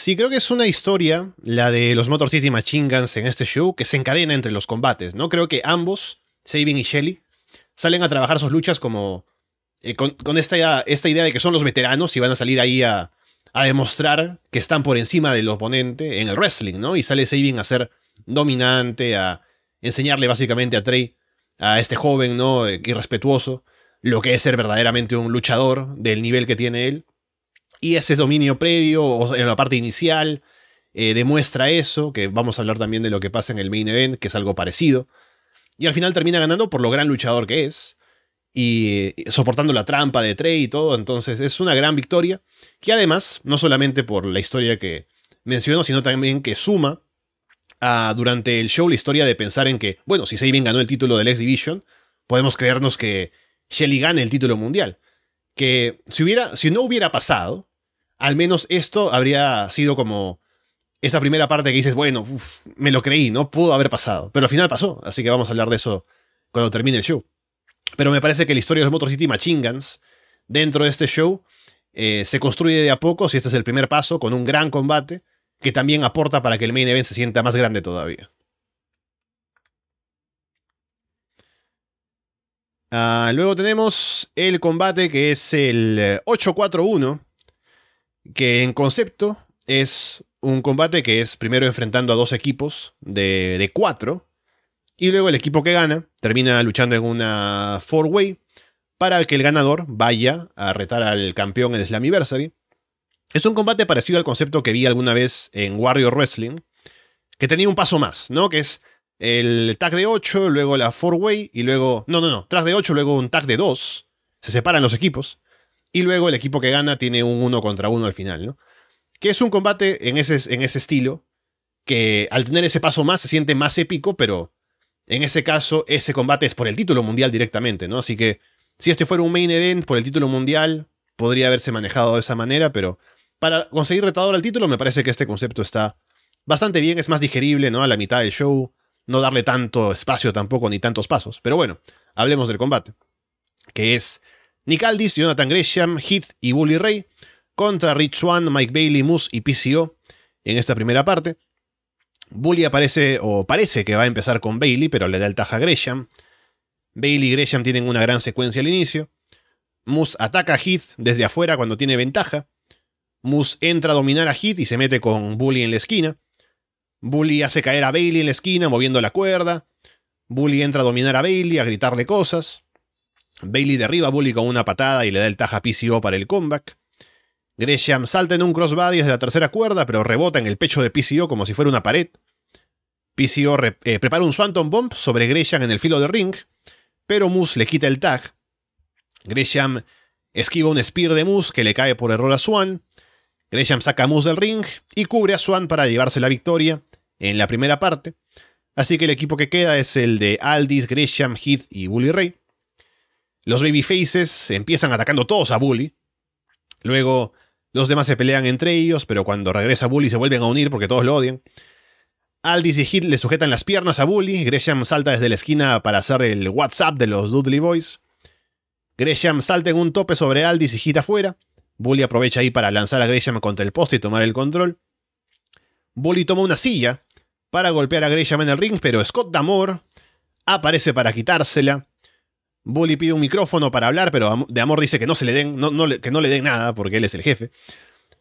Sí, creo que es una historia, la de los Motor City Machine Guns en este show, que se encadena entre los combates, ¿no? Creo que ambos, Sabin y Shelly, salen a trabajar sus luchas como eh, con, esta, idea de que son los veteranos y van a salir ahí a, a, demostrar que están por encima del oponente en el wrestling, ¿no? Y sale Sabin a ser dominante, a enseñarle básicamente a Trey, a este joven, ¿no? Irrespetuoso, lo que es ser verdaderamente un luchador del nivel que tiene él. Y ese dominio previo, o en la parte inicial, eh, demuestra eso, que vamos a hablar también de lo que pasa en el main event, que es algo parecido. Y al final termina ganando por lo gran luchador que es. Y eh, soportando la trampa de Trey y todo. Entonces es una gran victoria. Que además, no solamente por la historia que menciono, sino también que suma a, durante el show la historia de pensar en que, bueno, si Sabin ganó el título del X Division, podemos creernos que Shelly gane el título mundial. Que si, hubiera, si no hubiera pasado, al menos esto habría sido como esa primera parte que dices, bueno, me lo creí, ¿no? Pudo haber pasado. Pero al final pasó, así que vamos a hablar de eso cuando termine el show. Pero me parece que la historia de Motor City Machine Guns dentro de este show eh, se construye de a poco, si este es el primer paso, con un gran combate que también aporta para que el main event se sienta más grande todavía. Ah, luego tenemos el combate que es el 841 que en concepto es un combate que es primero enfrentando a dos equipos de, cuatro, y luego el equipo que gana termina luchando en una four-way para que el ganador vaya a retar al campeón en Slammiversary. Es un combate parecido al concepto que vi alguna vez en Warrior Wrestling, que tenía un paso más, ¿no? Que es el tag de 8, luego la four-way y luego... No, no, no, tag de 8, luego un tag de 2. Se separan los equipos. Y luego el equipo que gana tiene un uno contra uno al final, ¿no? Que es un combate en ese, en ese estilo, que al tener ese paso más se siente más épico, pero en ese caso ese combate es por el título mundial directamente, ¿no? Así que si este fuera un main event por el título mundial, podría haberse manejado de esa manera, pero para conseguir retador al título me parece que este concepto está bastante bien, es más digerible, ¿no? A la mitad del show, no darle tanto espacio tampoco ni tantos pasos. Pero bueno, hablemos del combate, que es Nick Aldis, Jonathan Gresham, Heath y Bully Ray contra Rich Swan, Mike Bailey, Moose y PCO en esta primera parte. Bully aparece o parece que va a empezar con Bailey, pero le da el taja a Gresham. Bailey y Gresham tienen una gran secuencia al inicio. Moose ataca a Heath desde afuera cuando tiene ventaja. Moose entra a dominar a Heath y se mete con Bully en la esquina. Bully hace caer a Bailey en la esquina moviendo la cuerda. Bully entra a dominar a Bailey, a gritarle cosas. Bailey derriba a Bully con una patada y le da el taja PCO para el comeback. Gresham salta en un crossbody desde la tercera cuerda, pero rebota en el pecho de PCO como si fuera una pared. PCO eh, prepara un Swanton Bomb sobre Gresham en el filo de ring, pero Moose le quita el tag. Gresham esquiva un spear de Moose que le cae por error a Swan. Gresham saca a Moose del ring y cubre a Swan para llevarse la victoria en la primera parte. Así que el equipo que queda es el de Aldis, Gresham, Heath y Bully Ray. Los babyfaces empiezan atacando todos a Bully. Luego Los demás se pelean entre ellos, pero cuando regresa Bully se vuelven a unir porque todos lo odian. Aldis y Hit le sujetan las piernas a Bully. Gresham salta desde la esquina para hacer el WhatsApp de los Dudley Boys. Gresham salta en un tope sobre Aldis y Hit afuera. Bully aprovecha ahí para lanzar a Gresham contra el poste y tomar el control. Bully toma una silla para golpear a Gresham en el ring, pero Scott Damore aparece para quitársela. Bully pide un micrófono para hablar, pero de Amor dice que no se le den, que no le den nada porque él es el jefe.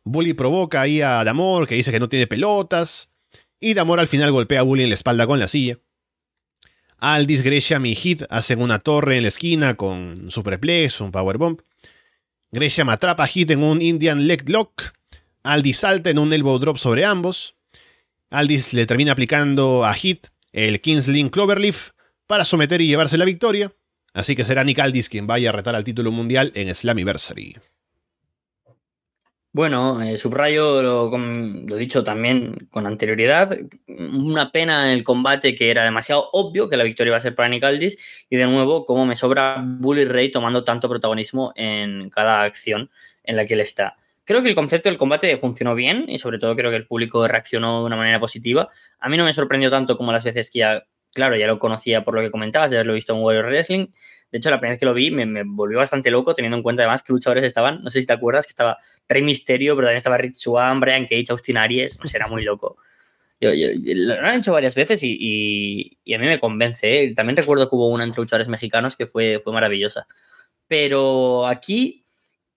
Bully provoca ahí a Damor, que dice que no tiene pelotas. Y Damor al final golpea a Bully en la espalda con la silla. Aldis, Gresham y Hit hacen una torre en la esquina con superplex, un powerbomb. Gresham atrapa a Hit en un Indian Leg Lock. Aldis salta en un elbow drop sobre ambos. Aldis le termina aplicando a Hit el Kingsling Cloverleaf para someter y llevarse la victoria. Así que será Nick Aldis quien vaya a retar al título mundial en Slammiversary. Bueno, eh, subrayo lo, lo, dicho también con anterioridad. Una pena en el combate que era demasiado obvio que la victoria iba a ser para Nick Aldis. Y de nuevo, como me sobra Bully Ray tomando tanto protagonismo en cada acción en la que él está. Creo que el concepto del combate funcionó bien y sobre todo creo que el público reaccionó de una manera positiva. A mí no me sorprendió tanto como las veces que ya, claro, ya lo conocía por lo que comentabas, de haberlo visto en Warrior Wrestling. De hecho, la primera vez que lo vi me, volvió bastante loco, teniendo en cuenta además que luchadores estaban, no sé si te acuerdas, que estaba Rey Misterio, pero también estaba Rich Swan, Brian Cage, Austin Aries, no sé, era muy loco. Yo, lo han hecho varias veces y, a mí me convence. ¿eh? También recuerdo que hubo una entre luchadores mexicanos que fue, fue maravillosa. Pero aquí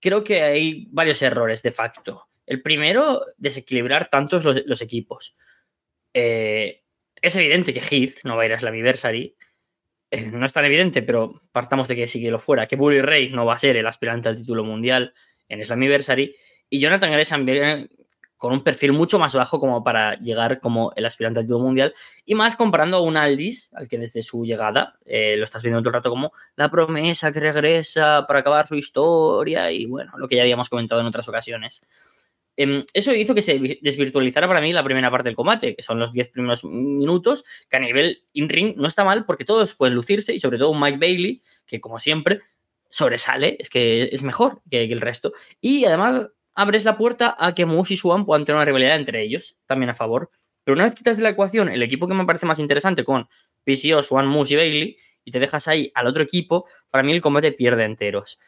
creo que hay varios errores de facto. El primero, desequilibrar tantos los, equipos. Eh, es evidente que Heath no va a ir a Slammiversary. Eh, no es tan evidente, pero partamos de que sí que lo fuera. Que Bully Ray no va a ser el aspirante al título mundial en Slammiversary. Y Jonathan Gresham con un perfil mucho más bajo como para llegar como el aspirante al título mundial y más comparando a un Aldis, al que desde su llegada eh, lo estás viendo todo el rato como la promesa que regresa para acabar su historia y bueno, lo que ya habíamos comentado en otras ocasiones. Em, eso hizo que se desvirtualizara para mí la primera parte del combate, que son los 10 primeros minutos, que a nivel in-ring no está mal porque todos pueden lucirse y sobre todo Mike Bailey, que como siempre sobresale, es que es mejor que, que el resto. Y además abres la puerta a que Moose y Swan puedan tener una rivalidad entre ellos, también a favor. Pero una vez quitas de la ecuación el equipo que me parece más interesante con PCO, Swan, Moose y Bailey, y te dejas ahí al otro equipo, para mí el combate pierde enteros.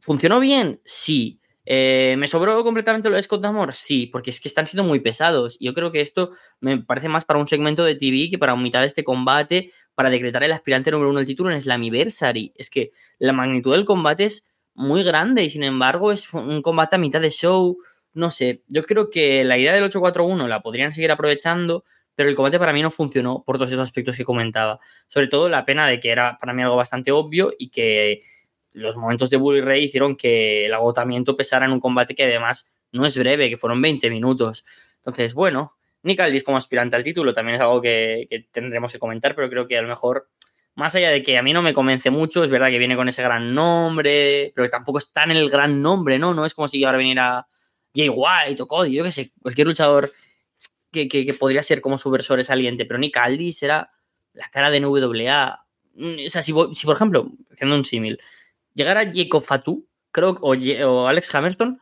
¿Funcionó bien? Sí. Eh, ¿Me sobró completamente lo de Scott Damore? Sí, porque es que están siendo muy pesados. Yo creo que esto me parece más para un segmento de TV que para mitad de este combate, para decretar el aspirante número uno del título en Slammiversary. Es que la magnitud del combate es muy grande y sin embargo es un combate a mitad de show. No sé, yo creo que la idea del 8-4-1 la podrían seguir aprovechando, pero el combate para mí no funcionó por todos esos aspectos que comentaba. Sobre todo la pena de que era para mí algo bastante obvio y que los momentos de Bully Ray hicieron que el agotamiento pesara en un combate que además no es breve, que fueron 20 minutos. Entonces, bueno, Nick Aldis como aspirante al título también es algo que, tendremos que comentar, pero creo que a lo mejor más allá de que a mí no me convence mucho, es verdad que viene con ese gran nombre, pero que tampoco está en el gran nombre, ¿no? No es como si ahora viniera Jay White o Cody, yo qué sé, cualquier luchador que, podría ser como su versor saliente, pero Nick Aldis era la cara de NWA. Mm, o sea, si, por ejemplo, haciendo un símil, llegara Jacob Fatu, creo, o, Alex Hammerstone,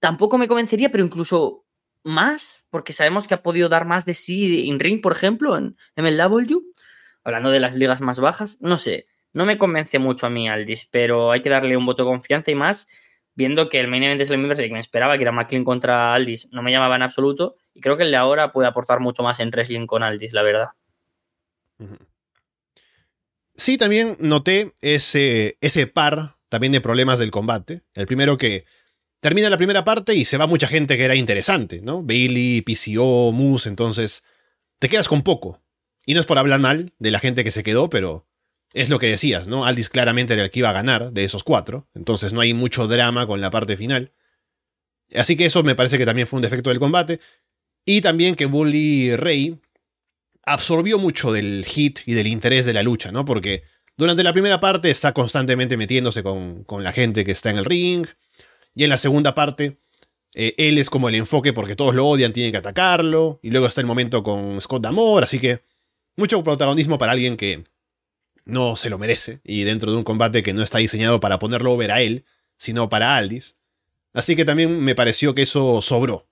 tampoco me convencería, pero incluso más, porque sabemos que ha podido dar más de sí en ring, por ejemplo, en MLW hablando de las ligas más bajas, no sé, no me convence mucho a mí Aldis, pero hay que darle un voto de confianza y más viendo que el main event es el mismo que me esperaba, que era McLean contra Aldis, no me llamaba en absoluto y creo que el de ahora puede aportar mucho más en wrestling con Aldis, la verdad. Sí, también noté ese, ese par también de problemas del combate. El primero que termina la primera parte y se va mucha gente que era interesante, ¿no? Bailey, PCO, Moose, entonces te quedas con poco. Y no es por hablar mal de la gente que se quedó, pero es lo que decías, ¿no? Aldis claramente era el que iba a ganar de esos cuatro, entonces no hay mucho drama con la parte final. Así que eso me parece que también fue un defecto del combate. Y también que Bully Ray absorbió mucho del hit y del interés de la lucha, ¿no? Porque durante la primera parte está constantemente metiéndose con, con la gente que está en el ring. Y en la segunda parte, eh, él es como el enfoque porque todos lo odian, tienen que atacarlo. Y luego está el momento con Scott Damore, así que mucho protagonismo para alguien que no se lo merece y dentro de un combate que no está diseñado para ponerlo over a él, sino para Aldis. Así que también me pareció que eso sobró.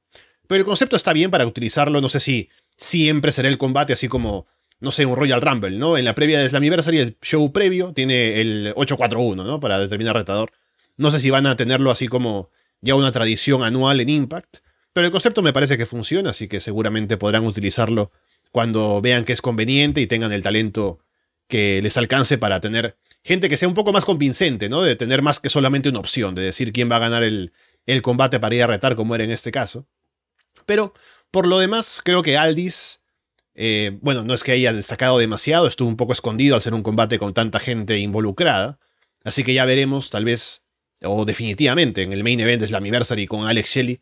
Pero el concepto está bien para utilizarlo, no sé si siempre será el combate así como, no sé, un Royal Rumble, ¿no? En la previa de Slammiversary, el show previo, tiene el 8-4-1, ¿no? Para determinar retador. No sé si van a tenerlo así como ya una tradición anual en Impact, pero el concepto me parece que funciona, así que seguramente podrán utilizarlo cuando vean que es conveniente y tengan el talento que les alcance para tener gente que sea un poco más convincente, ¿no? De tener más que solamente una opción, de decir quién va a ganar el, el combate para ir a retar, como era en este caso. Pero, por lo demás, creo que Aldis, eh, bueno, no es que haya destacado demasiado, estuvo un poco escondido al ser un combate con tanta gente involucrada. Así que ya veremos, tal vez, o definitivamente, en el main event de Slammiversary con Alex Shelley,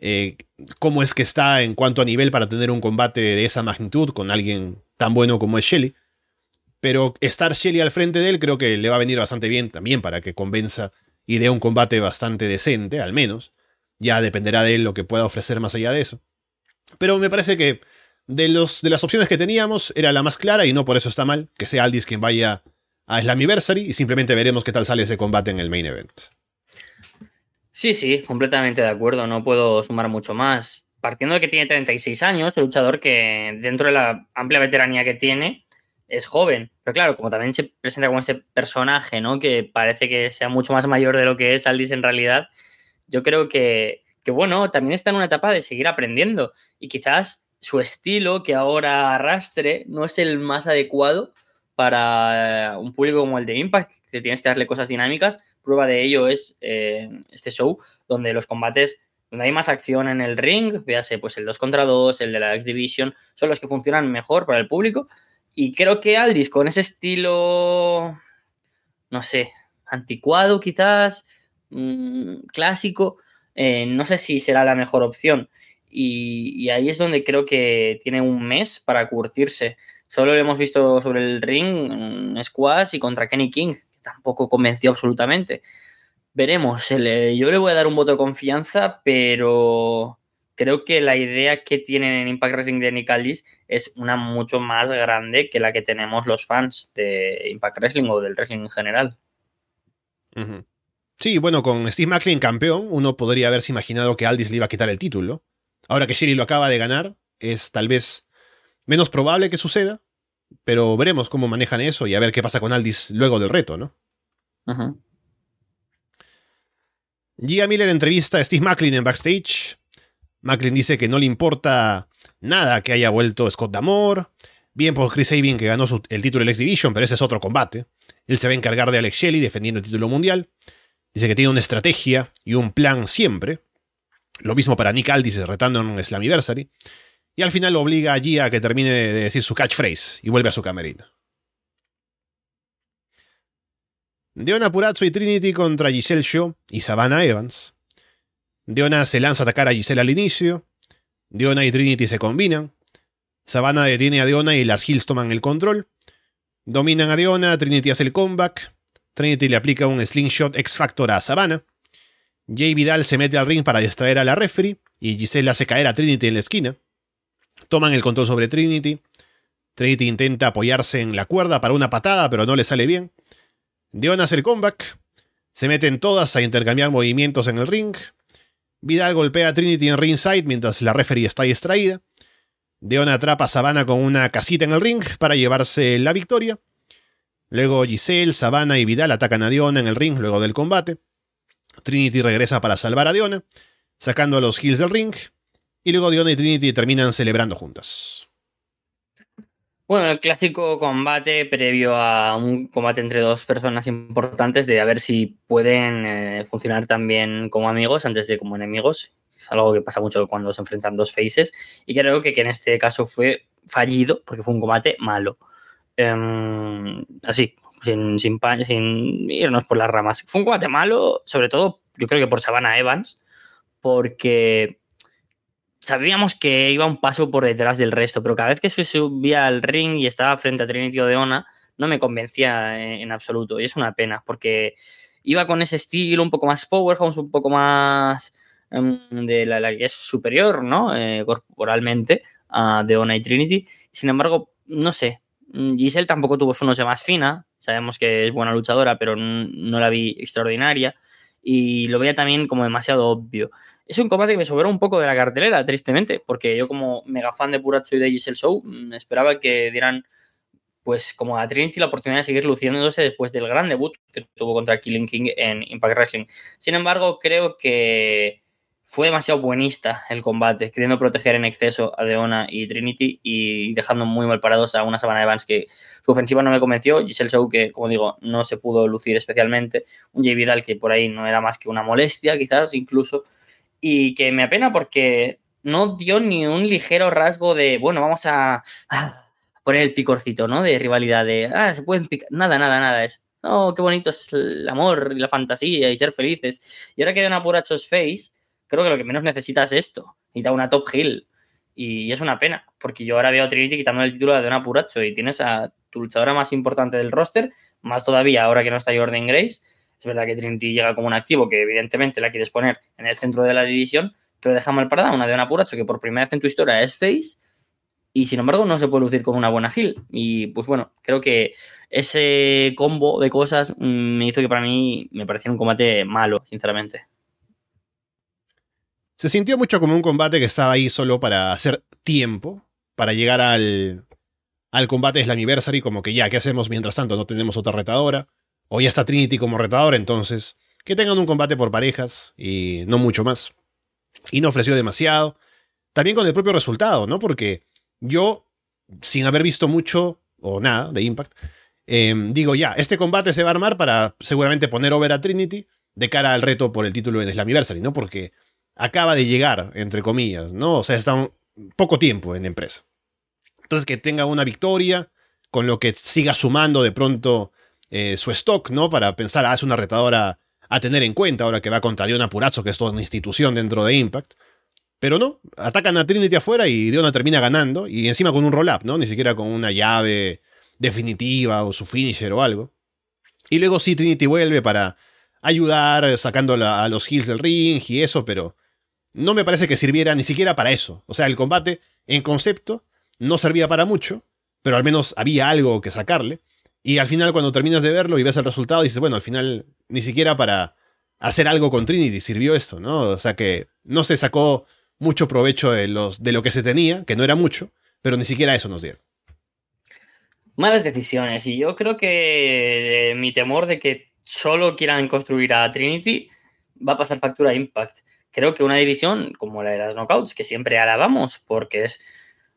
eh, cómo es que está en cuanto a nivel para tener un combate de esa magnitud con alguien tan bueno como es Shelley. Pero estar Shelly al frente de él creo que le va a venir bastante bien también para que convenza y dé un combate bastante decente, al menos. Ya dependerá de él lo que pueda ofrecer más allá de eso. Pero me parece que de, los, de las opciones que teníamos era la más clara y no por eso está mal que sea Aldis quien vaya a Slammiversary y simplemente veremos qué tal sale ese combate en el main event. Sí, sí, completamente de acuerdo, no puedo sumar mucho más. Partiendo de que tiene 36 años, el luchador que dentro de la amplia veteranía que tiene, es joven. Pero claro, como también se presenta como este personaje, ¿no? Que parece que sea mucho más mayor de lo que es Aldis en realidad, yo creo que, que bueno, también está en una etapa de seguir aprendiendo. Y quizás su estilo que ahora arrastre no es el más adecuado para un público como el de Impact, que tienes que darle cosas dinámicas. Prueba de ello es eh, este show, donde los combates, donde hay más acción en el ring, véase pues el 2 contra 2, el de la X Division, son los que funcionan mejor para el público. Y creo que Aldis, con ese estilo, no sé, anticuado quizás, mmm, clásico, eh, no sé si será la mejor opción. Y, ahí es donde creo que tiene un mes para curtirse. Solo lo hemos visto sobre el ring, en squash y contra Kenny King, que tampoco convenció absolutamente. Veremos, yo le voy a dar un voto de confianza, pero creo que la idea que tienen en Impact Wrestling de Nick Aldis es una mucho más grande que la que tenemos los fans de Impact Wrestling o del wrestling en general. Sí, bueno, con Steve Macklin campeón, uno podría haberse imaginado que Aldis le iba a quitar el título. Ahora que Sherry lo acaba de ganar, es tal vez menos probable que suceda, pero veremos cómo manejan eso y a ver qué pasa con Aldis luego del reto, ¿no? Uh -huh. Gia Miller entrevista a Steve Macklin en backstage. Macklin dice que no le importa nada que haya vuelto Scott Damore. Bien por Chris Sabin que ganó su, el título del X Division, pero ese es otro combate. Él se va a encargar de Alex Shelley defendiendo el título mundial. Dice que tiene una estrategia y un plan siempre. Lo mismo para Nick Aldis retando en Slammiversary. Y al final lo obliga a Gia a que termine de decir su catchphrase y vuelve a su camerino. Deona Purazzo y Trinity contra Giselle Shaw y Savannah Evans. Deona se lanza a atacar a Giselle al inicio. Deona y Trinity se combinan. Savannah detiene a Deona y las Hills toman el control. Dominan a Deona, Trinity hace el comeback. Trinity le aplica un slingshot X Factor a Savannah. Jay Vidal se mete al ring para distraer a la referee y Giselle hace caer a Trinity en la esquina. Toman el control sobre Trinity. Trinity intenta apoyarse en la cuerda para una patada, pero no le sale bien. Deona hace el comeback. Se meten todas a intercambiar movimientos en el ring. Vidal golpea a Trinity en ringside mientras la referee está distraída. Deona atrapa a Savannah con una casita en el ring para llevarse la victoria. Luego Giselle, Savannah y Vidal atacan a Deona en el ring luego del combate. Trinity regresa para salvar a Deona, sacando a los Hills del ring. Y luego Deona y Trinity terminan celebrando juntas. Bueno, el clásico combate previo a un combate entre dos personas importantes de a ver si pueden eh, funcionar también como amigos antes de como enemigos. Es algo que pasa mucho cuando se enfrentan dos faces. Y creo que en este caso fue fallido porque fue un combate malo. Um, así, sin, sin, irnos por las ramas. Fue un combate sobre todo yo creo que por Savannah Evans, porque sabíamos que iba un paso por detrás del resto, pero cada vez que subía al ring y estaba frente a Trinity Odeona, no me convencía en, absoluto. Y es una pena, porque iba con ese estilo un poco más powerhouse, un poco más um, de la, la, que es superior, ¿no? Eh, corporalmente a Deona y Trinity. Sin embargo, no sé. Giselle tampoco tuvo su noche más fina. Sabemos que es buena luchadora, pero no la vi extraordinaria. y lo veía también como demasiado obvio. Es un combate que me sobró un poco de la cartelera, tristemente, porque yo como mega fan de Puracho y de Giselle Show, mm, esperaba que dieran pues como a Trinity la oportunidad de seguir luciéndose después del gran debut que tuvo contra Killing King en Impact Wrestling. Sin embargo, creo que fue demasiado buenista el combate, queriendo proteger en exceso a Deona y Trinity y dejando muy mal parados a una Sabana Evans que su ofensiva no me convenció, Giselle Show que, como digo, no se pudo lucir especialmente, un Jay Vidal que por ahí no era más que una molestia quizás incluso, y que me apena porque no dio ni un ligero rasgo de, bueno, vamos a, poner el picorcito, ¿no? De rivalidad, de, ah, se pueden picar, nada, nada, nada, es, oh, qué bonito es el amor y la fantasía y ser felices. Y ahora que hay una pura face, creo que lo que menos necesita es esto. Da una top hill. Y es una pena, porque yo ahora veo a Trinity quitando el título de una Puracho y tienes a tu luchadora más importante del roster, más todavía ahora que no está Jordan Grace. Es verdad que Trinity llega como un activo que evidentemente la quieres poner en el centro de la división, pero deja mal parada una de una Puracho que por primera vez en tu historia es face y sin embargo no se puede lucir con una buena hill. Y pues bueno, creo que ese combo de cosas me hizo que para mí me pareciera un combate malo, sinceramente. Se sintió mucho como un combate que estaba ahí solo para hacer tiempo, para llegar al, al combate Slammiversary, como que ya, ¿qué hacemos mientras tanto? No tenemos otra retadora. O ya está Trinity como retadora, entonces que tengan un combate por parejas y no mucho más. Y no ofreció demasiado. También con el propio resultado, ¿no? Porque yo, sin haber visto mucho o nada de Impact, em, digo ya, este combate se va a armar para seguramente poner over a Trinity de cara al reto por el título en Slammiversary, ¿no? Porque acaba de llegar, entre comillas, ¿no? O sea, está un poco tiempo en la empresa. Entonces, que tenga una victoria, con lo que siga sumando de pronto eh, su stock, ¿no? Para pensar, ah, es una retadora a tener en cuenta ahora que va contra Diona Purazzo, que es toda una institución dentro de Impact. Pero no, atacan a Trinity afuera y Diona termina ganando, y encima con un roll-up, ¿no? Ni siquiera con una llave definitiva o su finisher o algo. Y luego sí, Trinity vuelve para ayudar sacando a los heels del ring y eso, pero no me parece que sirviera ni siquiera para eso. O sea, el combate en concepto no servía para mucho, pero al menos había algo que sacarle. Y al final cuando terminas de verlo y ves el resultado, dices, bueno, al final ni siquiera para hacer algo con Trinity sirvió esto, ¿no? O sea que no se sacó mucho provecho de, los, de lo que se tenía, que no era mucho, pero ni siquiera eso nos dieron. Malas decisiones. Y yo creo que eh, mi temor de que solo quieran construir a Trinity va a pasar factura a Impact creo que una división como la de las knockouts, que siempre alabamos porque es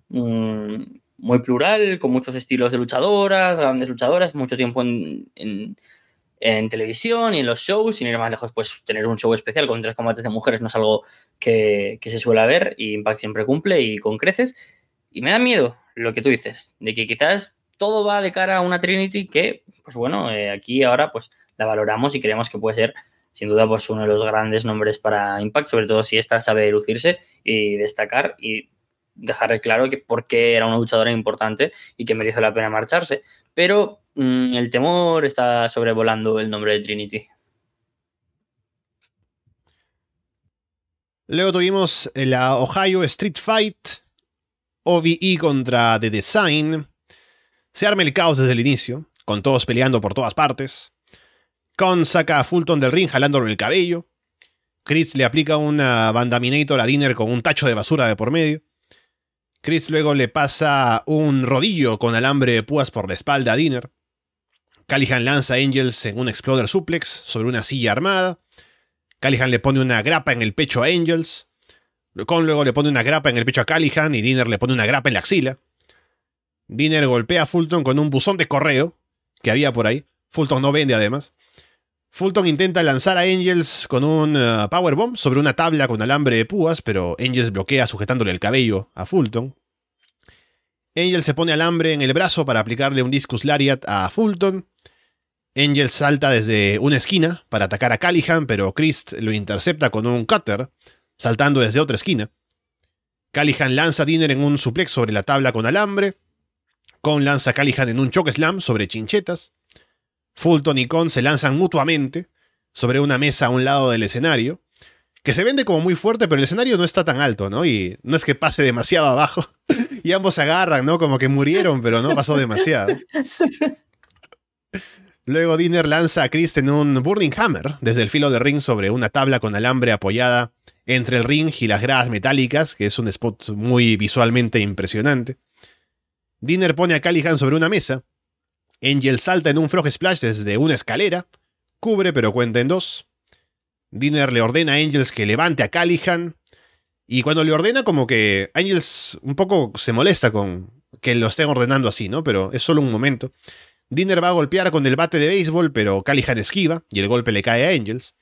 mm, muy plural, con muchos estilos de luchadoras, grandes luchadoras, mucho tiempo en, televisión y en los shows, sin ir más lejos, pues tener un show especial con tres combates de mujeres no es algo que, que se suele ver y Impact siempre cumple y con creces. Y me da miedo lo que tú dices, de que quizás todo va de cara a una Trinity que, pues bueno, eh, aquí ahora pues la valoramos y creemos que puede ser sin duda pues uno de los grandes nombres para Impact, sobre todo si esta sabe lucirse y destacar y dejar claro que por qué era una luchadora importante y que merece la pena marcharse. Pero mm, el temor está sobrevolando el nombre de Trinity. Luego tuvimos la Ohio Street Fight, OVE contra The Design. Se arma el caos desde el inicio, con todos peleando por todas partes. Con saca a Fulton del ring jalándolo el cabello. Chris le aplica una bandaminator a Dinner con un tacho de basura de por medio. Chris luego le pasa un rodillo con alambre de púas por la espalda a Dinner. Callihan lanza a Angels en un Exploder Suplex sobre una silla armada. Callihan le pone una grapa en el pecho a Angels. Con luego le pone una grapa en el pecho a Callihan y Dinner le pone una grapa en la axila. Dinner golpea a Fulton con un buzón de correo que había por ahí. Fulton no vende además. Fulton intenta lanzar a Angels con un uh, powerbomb sobre una tabla con alambre de púas, pero Angels bloquea sujetándole el cabello a Fulton. Angels se pone alambre en el brazo para aplicarle un discus lariat a Fulton. Angels salta desde una esquina para atacar a Callihan, pero Christ lo intercepta con un cutter, saltando desde otra esquina. Callihan lanza a Dinner en un suplex sobre la tabla con alambre. Con lanza a Callihan en un choke slam sobre chinchetas. Fulton y Con se lanzan mutuamente sobre una mesa a un lado del escenario, que se vende como muy fuerte, pero el escenario no está tan alto, ¿no? Y no es que pase demasiado abajo. y ambos se agarran, ¿no? Como que murieron, pero no pasó demasiado. Luego Dinner lanza a Chris en un Burning Hammer desde el filo de ring sobre una tabla con alambre apoyada entre el ring y las gradas metálicas, que es un spot muy visualmente impresionante. Dinner pone a Callihan sobre una mesa. Angel salta en un frog splash desde una escalera. Cubre pero cuenta en dos. Dinner le ordena a Angels que levante a Callihan. Y cuando le ordena, como que Angels un poco se molesta con que lo estén ordenando así, ¿no? Pero es solo un momento. Dinner va a golpear con el bate de béisbol, pero Callihan esquiva y el golpe le cae a Angels.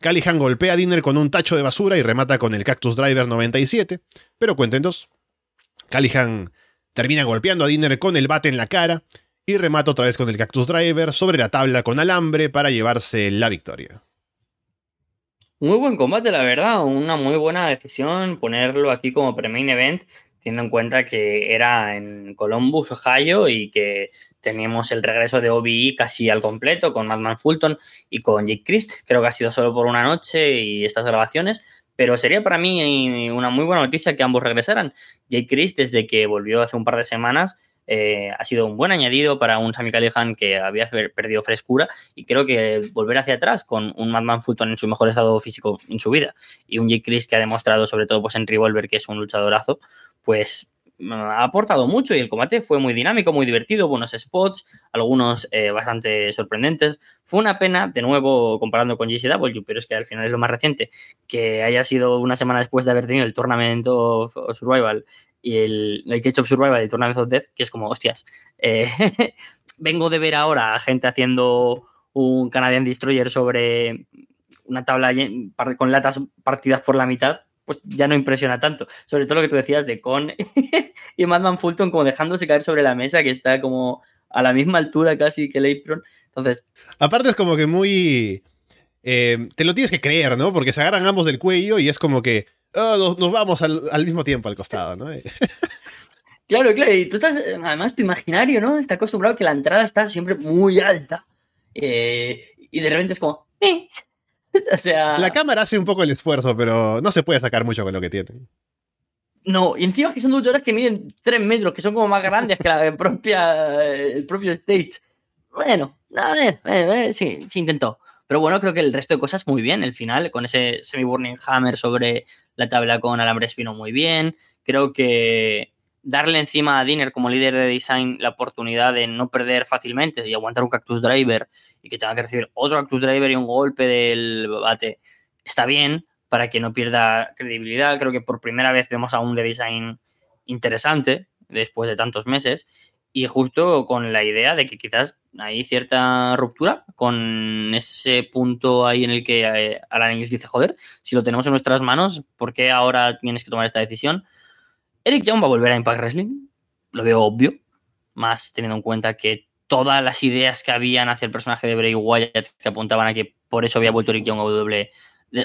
Callihan golpea a Dinner con un tacho de basura y remata con el Cactus Driver 97, pero cuenten dos. Callihan termina golpeando a Dinner con el bate en la cara y remata otra vez con el Cactus Driver sobre la tabla con alambre para llevarse la victoria. Muy buen combate, la verdad. Una muy buena decisión ponerlo aquí como pre-main event, teniendo en cuenta que era en Columbus, Ohio, y que teníamos el regreso de OBI casi al completo con Madman Fulton y con Jake Christ. Creo que ha sido solo por una noche y estas grabaciones, pero sería para mí una muy buena noticia que ambos regresaran. Jake Christ, desde que volvió hace un par de semanas, eh, ha sido un buen añadido para un Sami Callihan que había perdido frescura y creo que volver hacia atrás con un Madman Fulton en su mejor estado físico en su vida y un Jake Chris que ha demostrado sobre todo pues en Revolver que es un luchadorazo pues ha aportado mucho y el combate fue muy dinámico, muy divertido, buenos spots, algunos eh, bastante sorprendentes. Fue una pena, de nuevo, comparando con GCW, pero es que al final es lo más reciente, que haya sido una semana después de haber tenido el Tournament of, Survival y el, el Cage of Survival y el Tournament of Death, que es como, hostias, eh, vengo de ver ahora a gente haciendo un Canadian Destroyer sobre una tabla con latas partidas por la mitad pues ya no impresiona tanto. Sobre todo lo que tú decías de Con y Madman Fulton como dejándose caer sobre la mesa, que está como a la misma altura casi que el apron. Entonces. Aparte es como que muy. Eh, te lo tienes que creer, ¿no? Porque se agarran ambos del cuello y es como que oh, nos, vamos al, mismo tiempo al costado, ¿no? claro, claro. Y tú estás, además, tu imaginario, ¿no? Está acostumbrado a que la entrada está siempre muy alta. Eh, y de repente es como. Eh, o sea. La cámara hace un poco el esfuerzo, pero no se puede sacar mucho con lo que tiene. No, y encima que son luchadores que miden 3 metros, que son como más grandes que la propia, el propio stage. Bueno, a ver, a sí, sí intentó. Pero bueno, creo que el resto de cosas muy bien. El final, con ese semi-burning hammer sobre la tabla con alambre espino, muy bien. Creo que darle encima a Dinner como líder de design la oportunidad de no perder fácilmente y aguantar un Cactus Driver y que tenga que recibir otro Cactus Driver y un golpe del bate está bien para que no pierda credibilidad. Creo que por primera vez vemos a un de design interesante después de tantos meses y justo con la idea de que quizás hay cierta ruptura con ese punto ahí en el que eh, Alan English dice, joder, si lo tenemos en nuestras manos, ¿por qué ahora tienes que tomar esta decisión? Eric Young va a volver a Impact Wrestling, lo veo obvio, más teniendo en cuenta que todas las ideas que habían hacia el personaje de Bray Wyatt que apuntaban a que por eso había vuelto Eric Young a W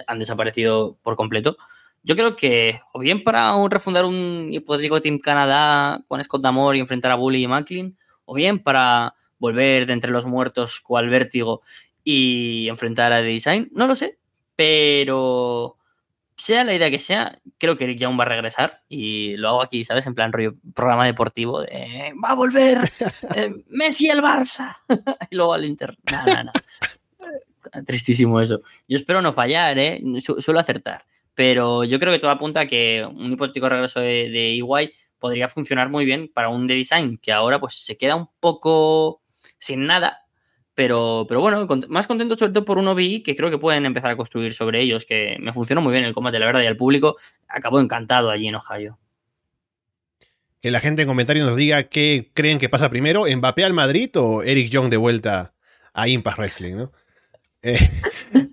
han desaparecido por completo. Yo creo que, o bien para refundar un hipotético Team Canadá con Scott Damore y enfrentar a Bully y Macklin, o bien para volver de entre los muertos cual vértigo y enfrentar a The Design, no lo sé, pero sea la idea que sea, creo que Eric Young va a regresar y lo hago aquí, ¿sabes? En plan rollo programa deportivo de va a volver eh, Messi el Barça y luego al Inter. Tristísimo eso. Yo espero no fallar, ¿eh? suelo acertar. Pero yo creo que todo apunta a que un hipotético regreso de, de EY podría funcionar muy bien para un de design que ahora pues se queda un poco sin nada pero, pero bueno, más contento sobre todo por un OBI que creo que pueden empezar a construir sobre ellos, que me funcionó muy bien el combate, la verdad, y al público acabó encantado allí en Ohio. Que la gente en comentarios nos diga qué creen que pasa primero, Mbappé al Madrid o Eric Young de vuelta a Impact Wrestling, ¿no? Eh,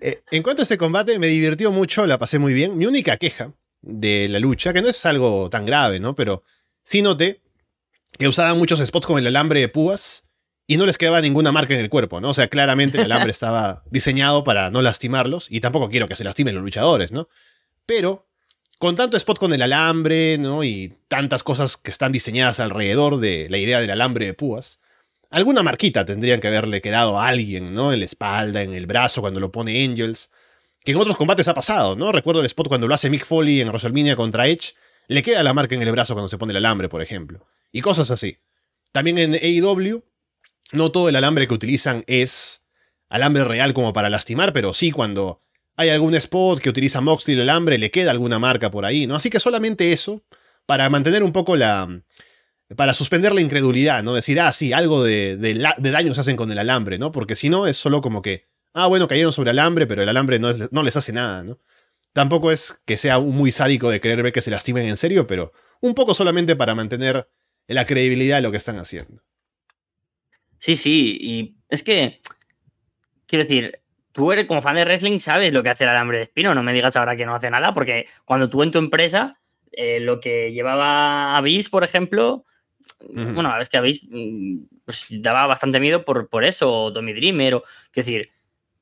eh, en cuanto a este combate, me divirtió mucho, la pasé muy bien. Mi única queja de la lucha, que no es algo tan grave, ¿no? Pero sí noté que usaban muchos spots con el alambre de púas y no les quedaba ninguna marca en el cuerpo, ¿no? O sea, claramente el alambre estaba diseñado para no lastimarlos y tampoco quiero que se lastimen los luchadores, ¿no? Pero con tanto spot con el alambre, ¿no? Y tantas cosas que están diseñadas alrededor de la idea del alambre de púas, alguna marquita tendrían que haberle quedado a alguien, ¿no? En la espalda, en el brazo, cuando lo pone Angels. Que en otros combates ha pasado, ¿no? Recuerdo el spot cuando lo hace Mick Foley en WrestleMania contra Edge, le queda la marca en el brazo cuando se pone el alambre, por ejemplo. Y cosas así. También en AEW no todo el alambre que utilizan es alambre real como para lastimar, pero sí cuando hay algún spot que utiliza Moxley el alambre, le queda alguna marca por ahí, ¿no? Así que solamente eso, para mantener un poco la... para suspender la incredulidad, ¿no? Decir, ah, sí, algo de, de, daño se hacen con el alambre, ¿no? Porque si no, es solo como que, ah, bueno, cayeron sobre alambre, pero el alambre no, no les hace nada, ¿no? Tampoco es que sea muy sádico de ver que se lastimen en serio, pero un poco solamente para mantener la credibilidad de lo que están haciendo. Sí, sí, y es que, quiero decir, tú eres como fan de wrestling, sabes lo que hace el alambre de espino, no me digas ahora que no hace nada, porque cuando tú en tu empresa, eh, lo que llevaba Avis, por ejemplo, bueno, es que Avis mm, pues, daba bastante miedo por, por eso, o Tommy Dreamer, o, quiero decir,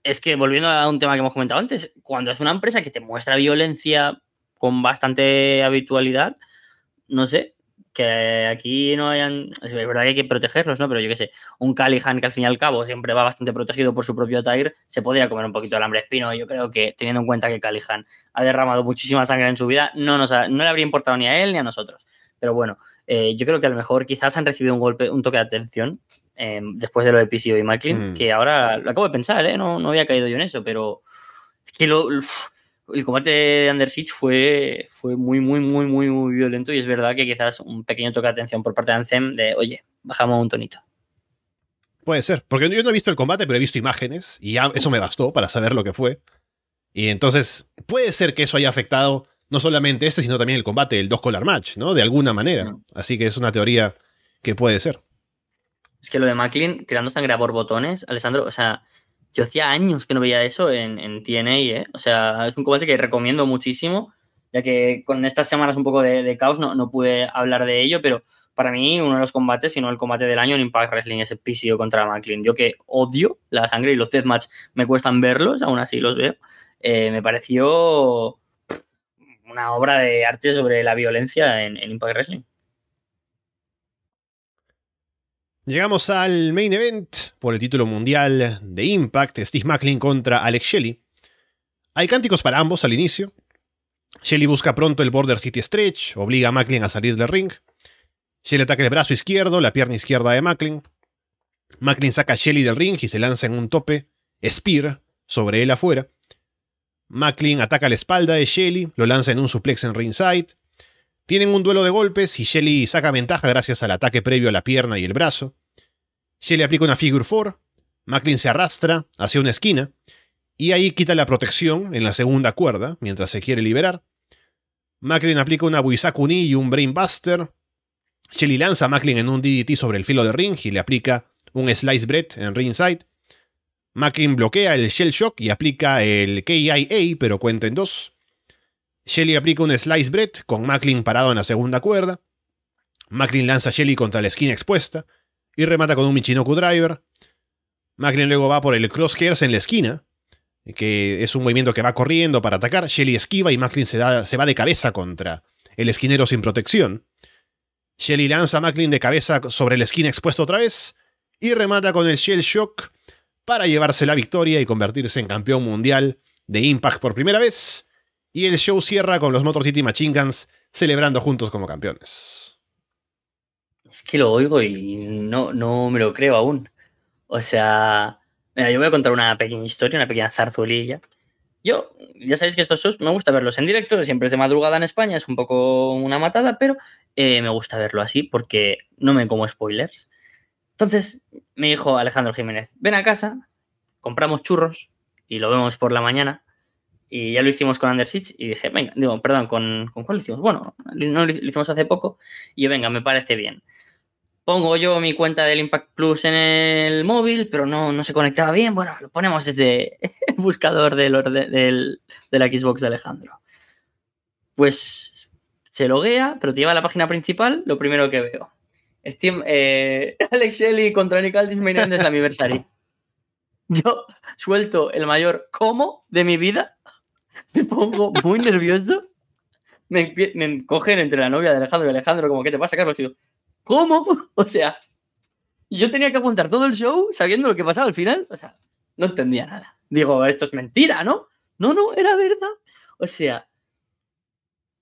es que volviendo a un tema que hemos comentado antes, cuando es una empresa que te muestra violencia con bastante habitualidad, no sé, que aquí no hayan. Es verdad que hay que protegerlos, ¿no? Pero yo qué sé, un Calihan que al fin y al cabo siempre va bastante protegido por su propio Tiger, se podría comer un poquito de alambre espino. Yo creo que, teniendo en cuenta que Calihan ha derramado muchísima sangre en su vida, no, nos no le habría importado ni a él ni a nosotros. Pero bueno, eh, yo creo que a lo mejor quizás han recibido un golpe, un toque de atención em, después de lo de PCO y Macklin, mm. que ahora lo acabo de pensar, ¿eh? No, no había caído yo en eso, pero es que lo el combate de Under Siege fue, fue muy, muy, muy, muy, muy violento y es verdad que quizás un pequeño toque de atención por parte de Anthem de, oye, bajamos un tonito. Puede ser, porque yo no he visto el combate, pero he visto imágenes y eso me bastó para saber lo que fue. Y entonces puede ser que eso haya afectado no solamente este, sino también el combate, el dos collar match, ¿no? De alguna manera. Así que es una teoría que puede ser. Es que lo de Macklin tirando sangre por botones, Alessandro, o sea, yo hacía años que no veía eso en, TNA, ¿eh? O sea, es un combate que recomiendo muchísimo, ya que con estas semanas un poco de, caos no, no, pude hablar de ello, pero para mí uno de los combates, si no el combate del año en Impact Wrestling, ese PCO contra McLean. Yo que odio la sangre y los deathmatch me cuestan verlos, aún así los veo. Eh, me pareció una obra de arte sobre la violencia en, en Impact Wrestling. Llegamos al main event por el título mundial de Impact, Steve Macklin contra Alex Shelley. Hay cánticos para ambos al inicio. Shelley busca pronto el Border City Stretch, obliga a Macklin a salir del ring. Shelley ataca el brazo izquierdo, la pierna izquierda de Macklin. Macklin saca a Shelley del ring y se lanza en un tope, Spear, sobre él afuera. Macklin ataca la espalda de Shelley, lo lanza en un suplex en ringside. Tienen un duelo de golpes y Shelly saca ventaja gracias al ataque previo a la pierna y el brazo. Shelly aplica una Figure 4, Macklin se arrastra hacia una esquina y ahí quita la protección en la segunda cuerda mientras se quiere liberar. Macklin aplica una Buisakuni y un Brainbuster. Shelly lanza a Macklin en un DDT sobre el filo de ring y le aplica un Slice Bread en ringside. Macklin bloquea el Shell Shock y aplica el KIA, pero cuenta en dos. Shelly aplica un slice bread con Macklin parado en la segunda cuerda. Macklin lanza a Shelly contra la esquina expuesta y remata con un Michinoku Driver. Macklin luego va por el crosshairs en la esquina, que es un movimiento que va corriendo para atacar. Shelly esquiva y Macklin se, se va de cabeza contra el esquinero sin protección. Shelly lanza a Macklin de cabeza sobre la esquina expuesta otra vez y remata con el Shell Shock para llevarse la victoria y convertirse en campeón mundial de Impact por primera vez y el show cierra con los Motor City Machine Guns celebrando juntos como campeones. Es que lo oigo y no, no me lo creo aún. O sea, mira, yo voy a contar una pequeña historia, una pequeña zarzuelilla. Yo, ya sabéis que estos shows me gusta verlos en directo, siempre es de madrugada en España, es un poco una matada, pero eh, me gusta verlo así porque no me como spoilers. Entonces me dijo Alejandro Jiménez, ven a casa, compramos churros y lo vemos por la mañana y ya lo hicimos con Under y dije, venga, digo, perdón, ¿con, ¿con cuál lo hicimos? Bueno, no lo hicimos hace poco y yo, venga, me parece bien. Pongo yo mi cuenta del Impact Plus en el móvil, pero no, no se conectaba bien. Bueno, lo ponemos desde el buscador del, de la Xbox de Alejandro. Pues se loguea, pero te lleva a la página principal, lo primero que veo. Steam, eh, Alex Shelley contra Nick Aldis Main Event Anniversary. Yo suelto el mayor como de mi vida me pongo muy nervioso. Me, me, cogen entre la novia de Alejandro y Alejandro, como, ¿qué te pasa, Carlos? Y yo, ¿cómo? O sea, yo tenía que apuntar todo el show sabiendo lo que pasaba al final. O sea, no entendía nada. Digo, esto es mentira, ¿no? No, no, era verdad. O sea,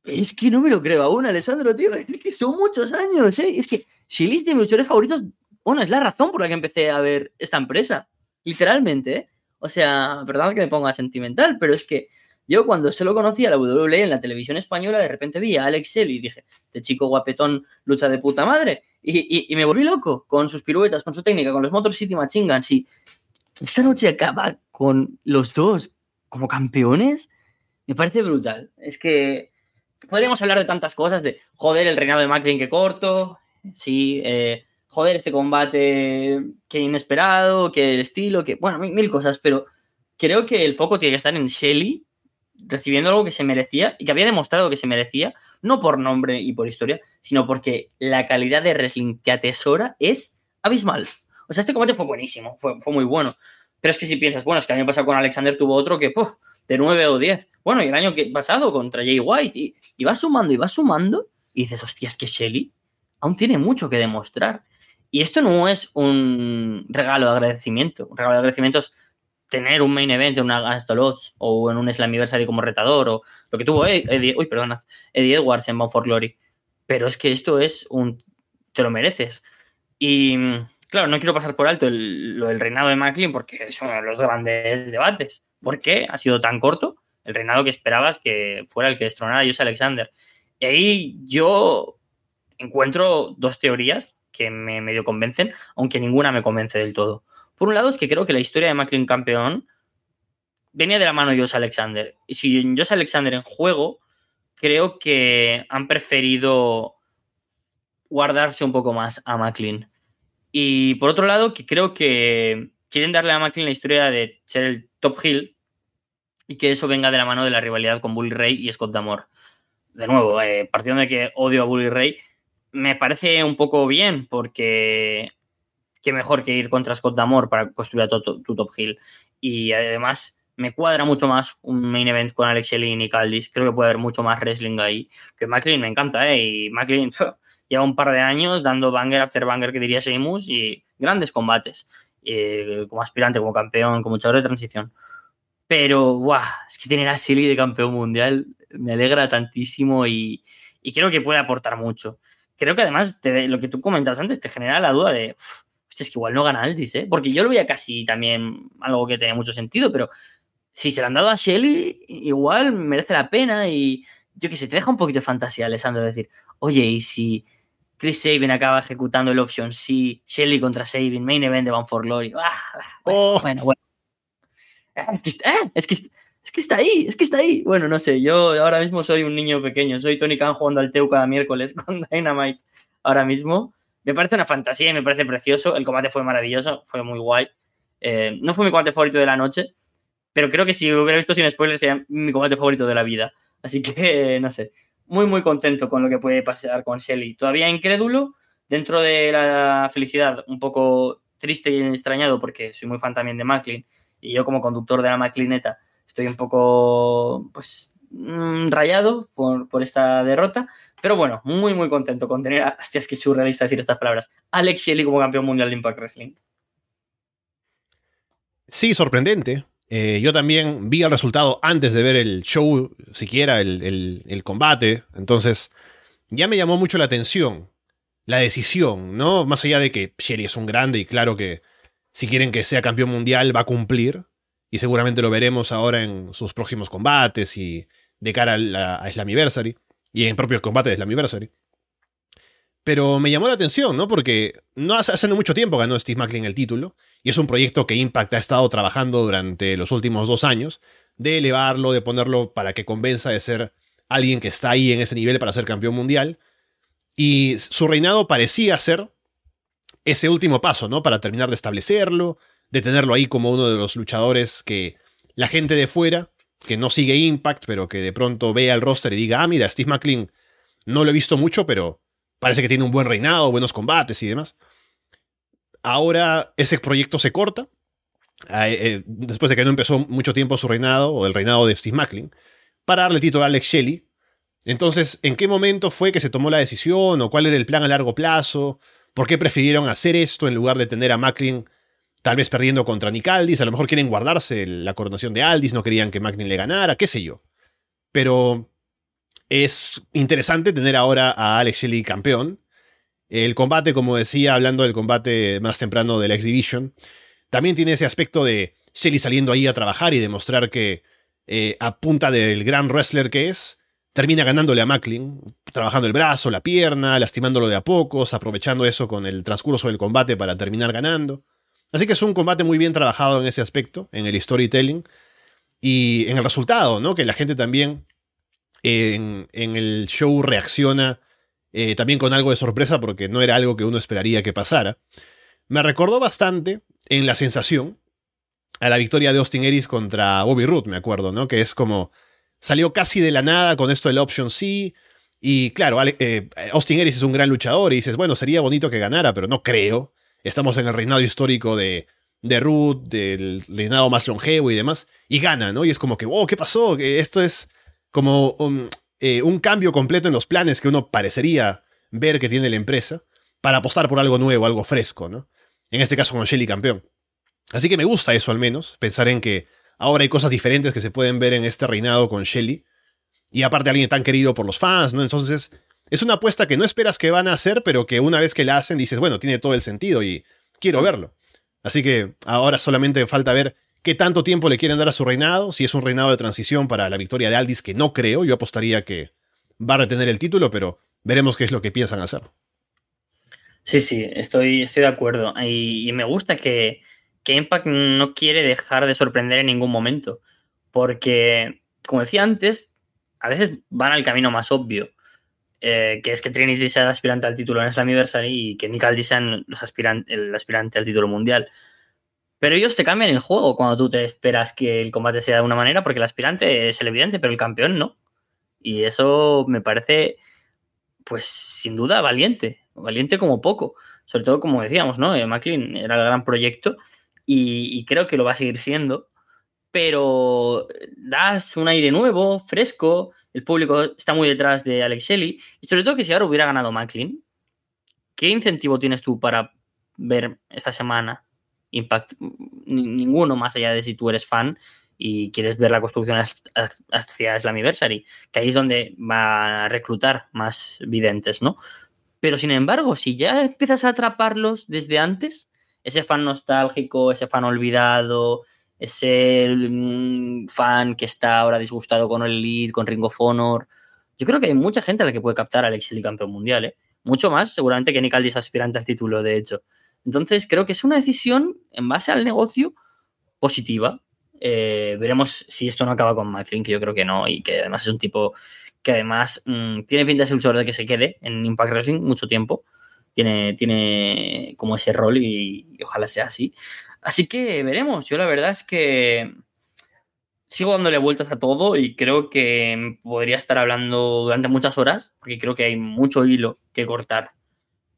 es que no me lo creo aún, Alessandro, tío. Es que son muchos años, ¿eh? Es que si de mis luchadores favoritos bueno, es la razón por la que empecé a ver esta empresa. Literalmente, ¿eh? O sea, perdón que me ponga sentimental, pero es que yo cuando solo conocía la WWE en la televisión española, de repente vi a Alex Shelley y dije, este chico guapetón lucha de puta madre. Y, me volví loco con sus piruetas, con su técnica, con los Motor City Machine Guns. Y esta noche acaba con los dos como campeones. Me parece brutal. Es que podríamos hablar de tantas cosas, de joder, el reinado de McLean que corto, sí, eh, joder, este combate que inesperado, que el estilo, que, bueno, mil, cosas, pero creo que el foco tiene que estar en Shelly recibiendo algo que se merecía y que había demostrado que se merecía, no por nombre y por historia, sino porque la calidad de wrestling que atesora es abismal. O sea, este combate fue buenísimo, fue, fue muy bueno. Pero es que si piensas, bueno, es que el año pasado con Alexander tuvo otro que, de 9 o 10. Bueno, y el año pasado contra Jay White, y, y va sumando y va sumando, y dices, hostia, es que Shelly aún tiene mucho que demostrar. Y esto no es un regalo de agradecimiento. Un regalo de agradecimiento es tener un main event en una Gastolots o en un Slammiversary como retador o lo que tuvo Eddie, uy, perdona, Eddie Edwards en Bound for Glory. Pero es que esto es un... te lo mereces. Y claro, no quiero pasar por alto lo del reinado de McLean porque es uno de los grandes debates. ¿Por qué ha sido tan corto? El reinado que esperabas que fuera el que destronara a Jose Alexander. Y ahí yo encuentro dos teorías que me medio convencen, aunque ninguna me convence del todo. Por un lado es que creo que la historia de McLean campeón venía de la mano de Josh Alexander. Y si Josh Alexander en juego, creo que han preferido guardarse un poco más a McLean. Y por otro lado, que creo que quieren darle a McLean la historia de ser el top hill y que eso venga de la mano de la rivalidad con Bully Ray y Scott Damore. De nuevo, eh, partiendo de que odio a Bully Ray, me parece un poco bien porque qué mejor que ir contra Scott Damore para construir tu, tu, top hill. Y además me cuadra mucho más un main event con Alex Shelley y Nick Aldis. Creo que puede haber mucho más wrestling ahí. Que McLean me encanta, ¿eh? Y McLean lleva un par de años dando banger after banger, que diría Seamus, y grandes combates. como aspirante, como campeón, como luchador de transición. Pero, guau, es que tener a Shelley de campeón mundial me alegra tantísimo y, y creo que puede aportar mucho creo que además lo que tú comentabas antes te genera la duda de, hostia, es que igual no gana Aldis, ¿eh? Porque yo lo veía casi también algo que tenía mucho sentido, pero si se lo han dado a Shelly, igual merece la pena y yo que sé, te deja un poquito de fantasía, Alessandro, decir, oye, y si Chris Sabin acaba ejecutando el option si Shelly contra Sabin, main event de Bound for Glory. Ah, ah, oh. bueno, bueno, Es que, eh, es que es que está ahí, es que está ahí. Bueno, no sé, yo ahora mismo soy un niño pequeño, soy Tony Khan jugando al Teu cada miércoles con Dynamite ahora mismo. Me parece una fantasía y me parece precioso. El combate fue maravilloso, fue muy guay. Eh, no fue mi combate favorito de la noche, pero creo que si hubiera visto sin spoilers sería mi combate favorito de la vida. Así que, no sé, muy, muy contento con lo que puede pasar con Shelly. Todavía incrédulo, dentro de la felicidad, un poco triste y extrañado porque soy muy fan también de Macklin y yo como conductor de la Maclineta estoy un poco, pues, mm, rayado por, esta derrota, pero bueno, muy, muy contento con tener, a, hostia, es que es surrealista decir estas palabras, Alex Shelley como campeón mundial de Impact Wrestling. Sí, sorprendente. Eh, yo también vi el resultado antes de ver el show, siquiera el, el, combate. Entonces, ya me llamó mucho la atención. La decisión, ¿no? Más allá de que Shelly es un grande y claro que si quieren que sea campeón mundial va a cumplir y seguramente lo veremos ahora en sus próximos combates y de cara a, la, a Slammiversary y en propio combate de Slammiversary. Pero me llamó la atención, ¿no? Porque no hace, hace mucho tiempo ganó Steve Macklin el título, y es un proyecto que Impact ha estado trabajando durante los últimos dos años, de elevarlo, de ponerlo para que convenza de ser alguien que está ahí en ese nivel para ser campeón mundial. Y su reinado parecía ser ese último paso, ¿no? Para terminar de establecerlo, de tenerlo ahí como uno de los luchadores que la gente de fuera, que no sigue Impact, pero que de pronto vea el roster y diga, ah, mira, Steve McLean no lo he visto mucho, pero parece que tiene un buen reinado, buenos combates y demás. Ahora ese proyecto se corta, eh, eh, después de que no empezó mucho tiempo su reinado, o el reinado de Steve McLean, para darle título a Alex Shelley. Entonces, ¿en qué momento fue que se tomó la decisión o cuál era el plan a largo plazo? ¿Por qué prefirieron hacer esto en lugar de tener a McLean tal vez perdiendo contra Nick Aldis, a lo mejor quieren guardarse la coronación de Aldis, no querían que Magnin le ganara, qué sé yo. Pero es interesante tener ahora a Alex Shelley campeón El combate, como decía, hablando del combate más temprano del X Division, también tiene ese aspecto de Shelly saliendo ahí a trabajar y demostrar que eh, a punta del gran wrestler que es, termina ganándole a Macklin, trabajando el brazo, la pierna, lastimándolo de a pocos, aprovechando eso con el transcurso del combate para terminar ganando. Así que es un combate muy bien trabajado en ese aspecto, en el storytelling y en el resultado, ¿no? Que la gente también en, el show reacciona eh, también con algo de sorpresa porque no era algo que uno esperaría que pasara. Me recordó bastante en la sensación a la victoria de Austin Aries contra Bobby Roode, me acuerdo, ¿no? Que es como salió casi de la nada con esto del Option C. Y claro, eh, Austin Aries es un gran luchador y dices, bueno, sería bonito que ganara, pero no creo. Estamos en el reinado histórico de, de Root, del reinado más longevo y demás, y gana, ¿no? Y es como que, wow, ¿qué pasó? Esto es como un, eh, un cambio completo en los planes que uno parecería ver que tiene la empresa para apostar por algo nuevo, algo fresco, ¿no? En este caso con Shelly campeón. Así que me gusta eso al menos, pensar en que ahora hay cosas diferentes que se pueden ver en este reinado con Shelly. Y aparte alguien tan querido por los fans, ¿no? Entonces, es una apuesta que no esperas que van a hacer, pero que una vez que la hacen dices, bueno, tiene todo el sentido y quiero verlo. Así que ahora solamente falta ver qué tanto tiempo le quieren dar a su reinado, si es un reinado de transición para la victoria de Aldis, que no creo, yo apostaría que va a retener el título, pero veremos qué es lo que piensan hacer. Sí, sí, estoy, estoy de acuerdo. Y, me gusta que, que Impact no quiere dejar de sorprender en ningún momento. Porque, como decía antes, a veces van al camino más obvio. Eh, que es que Trinity sea el aspirante al título en Slammiversary y que Nick Aldis sea el aspirante al título mundial. Pero ellos te cambian el juego cuando tú te esperas que el combate sea de una manera, porque el aspirante es el evidente, pero el campeón no. Y eso me parece, pues, sin duda, valiente valiente como poco. Sobre todo, como decíamos, ¿no? Eh, era el gran proyecto y, creo que lo va a seguir siendo. Pero das un aire nuevo, fresco. El público está muy detrás de Alex Shelley. Y sobre todo que si ahora hubiera ganado Macklin, ¿qué incentivo tienes tú para ver esta semana Impact? Ninguno más allá de si tú eres fan y quieres ver la construcción hacia Slammiversary, que ahí es donde va a reclutar más videntes, ¿no? Pero sin embargo, si ya empiezas a atraparlos desde antes, ese fan nostálgico, ese fan olvidado, ese mm, fan que está ahora disgustado con el lead, con Ring of Honor, yo creo que hay mucha gente a la que puede captar al Alex campeón mundial, ¿eh? Mucho más, seguramente, que Nick Aldis aspirante al título, de hecho. Entonces, creo que es una decisión en base al negocio positiva. Eh, veremos si esto no acaba con McLean, que yo creo que no, y que además es un tipo que además mm, tiene pinta de ser un de que se quede en Impact Wrestling mucho tiempo. Tiene, tiene como ese rol y, ojalá sea así. Así que veremos. Yo la verdad es que sigo dándole vueltas a todo y creo que podría estar hablando durante muchas horas, porque creo que hay mucho hilo que cortar.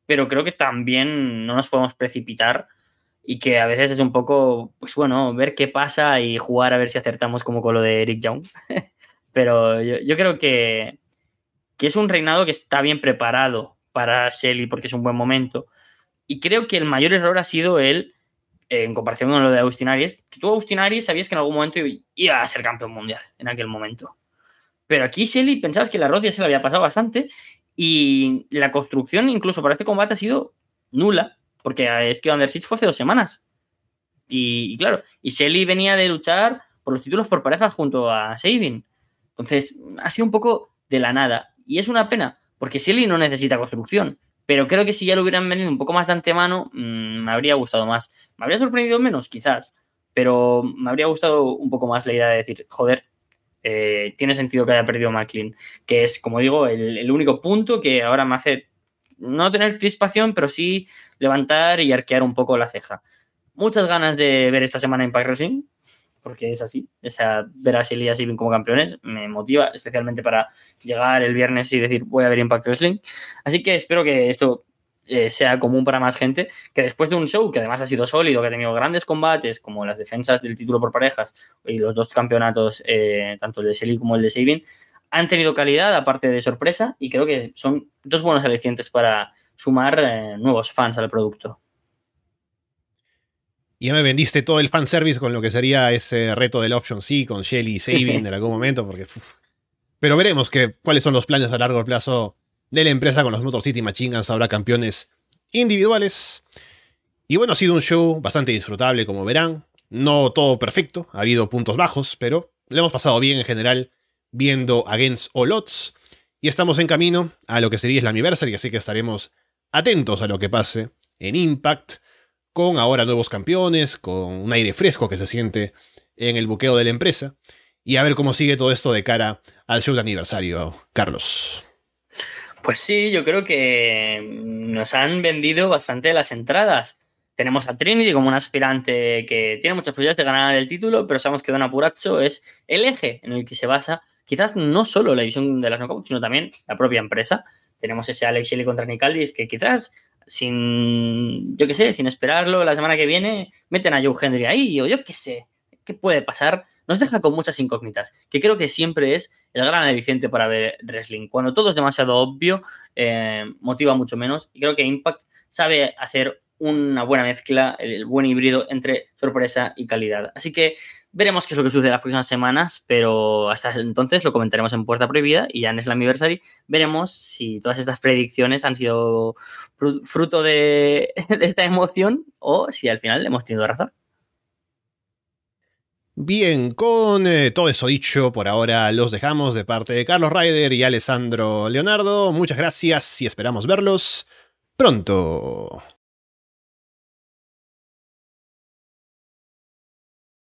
Pero creo que también no nos podemos precipitar y que a veces es un poco, pues bueno, ver qué pasa y jugar a ver si acertamos como con lo de Eric Young. Pero yo, creo que, es un reinado que está bien preparado para Shelly porque es un buen momento. Y creo que el mayor error ha sido él, en comparación con lo de Austin Aries, que tú, Austin Aries, sabías que en algún momento iba a ser campeón mundial en aquel momento. Pero aquí Shelly pensabas que la Roth ya se le había pasado bastante y la construcción incluso para este combate ha sido nula, porque es que Under fue hace dos semanas. Y, claro, y Shelly venía de luchar por los títulos por pareja junto a Sabin. Entonces, ha sido un poco de la nada. Y es una pena, porque Shelly no necesita construcción. Pero creo que si ya lo hubieran vendido un poco más de antemano, mm, me habría gustado más. Me habría sorprendido menos, quizás. Pero me habría gustado un poco más la idea de decir, joder, eh, tiene sentido que haya perdido Macklin. Que es, como digo, el, el único punto que ahora me hace no tener crispación, pero sí levantar y arquear un poco la ceja. Muchas ganas de ver esta semana Impact Wrestling porque es así. O sea, ver a Shelly y como campeones me motiva, especialmente para llegar el viernes y decir voy a ver Impact Wrestling. Así que espero que esto eh, sea común para más gente, que después de un show que además ha sido sólido, que ha tenido grandes combates, como las defensas del título por parejas y los dos campeonatos, eh, tanto el de Shelly como el de Sabin, han tenido calidad, aparte de sorpresa, y creo que son dos buenos alicientes para sumar eh, nuevos fans al producto. Y ya me vendiste todo el fanservice con lo que sería ese reto del Option C con Shelly y en algún momento, porque. Pero veremos que, cuáles son los planes a largo plazo de la empresa con los Motor City Machine Guns habrá campeones individuales. Y bueno, ha sido un show bastante disfrutable, como verán. No todo perfecto, ha habido puntos bajos, pero le hemos pasado bien en general viendo Against All Odds. Y estamos en camino a lo que sería la Anniversary, así que estaremos atentos a lo que pase en Impact, con ahora nuevos campeones, con un aire fresco que se siente en el buqueo de la empresa, y a ver cómo sigue todo esto de cara al show de aniversario, Carlos. Pues sí, yo creo que nos han vendido bastante las entradas. Tenemos a Trinity como un aspirante que tiene muchas posibilidades de ganar el título, pero sabemos que Don Apuracho es el eje en el que se basa quizás no solo la división de las knockouts, sino también la propia empresa. Tenemos ese Alex Shelley contra Nicaldis que quizás sin, yo qué sé, sin esperarlo, la semana que viene meten a Joe Henry ahí, o yo qué sé, ¿qué puede pasar? Nos deja con muchas incógnitas, que creo que siempre es el gran aliciente para ver wrestling. Cuando todo es demasiado obvio, eh, motiva mucho menos, y creo que Impact sabe hacer una buena mezcla, el buen híbrido entre sorpresa y calidad. Así que Veremos qué es lo que sucede las próximas semanas, pero hasta entonces lo comentaremos en Puerta Prohibida y ya en Slammiversary veremos si todas estas predicciones han sido fruto de, esta emoción o si al final hemos tenido razón. Bien, con eh, todo eso dicho, por ahora los dejamos de parte de Carlos Ryder y Alessandro Leonardo. Muchas gracias y esperamos verlos pronto.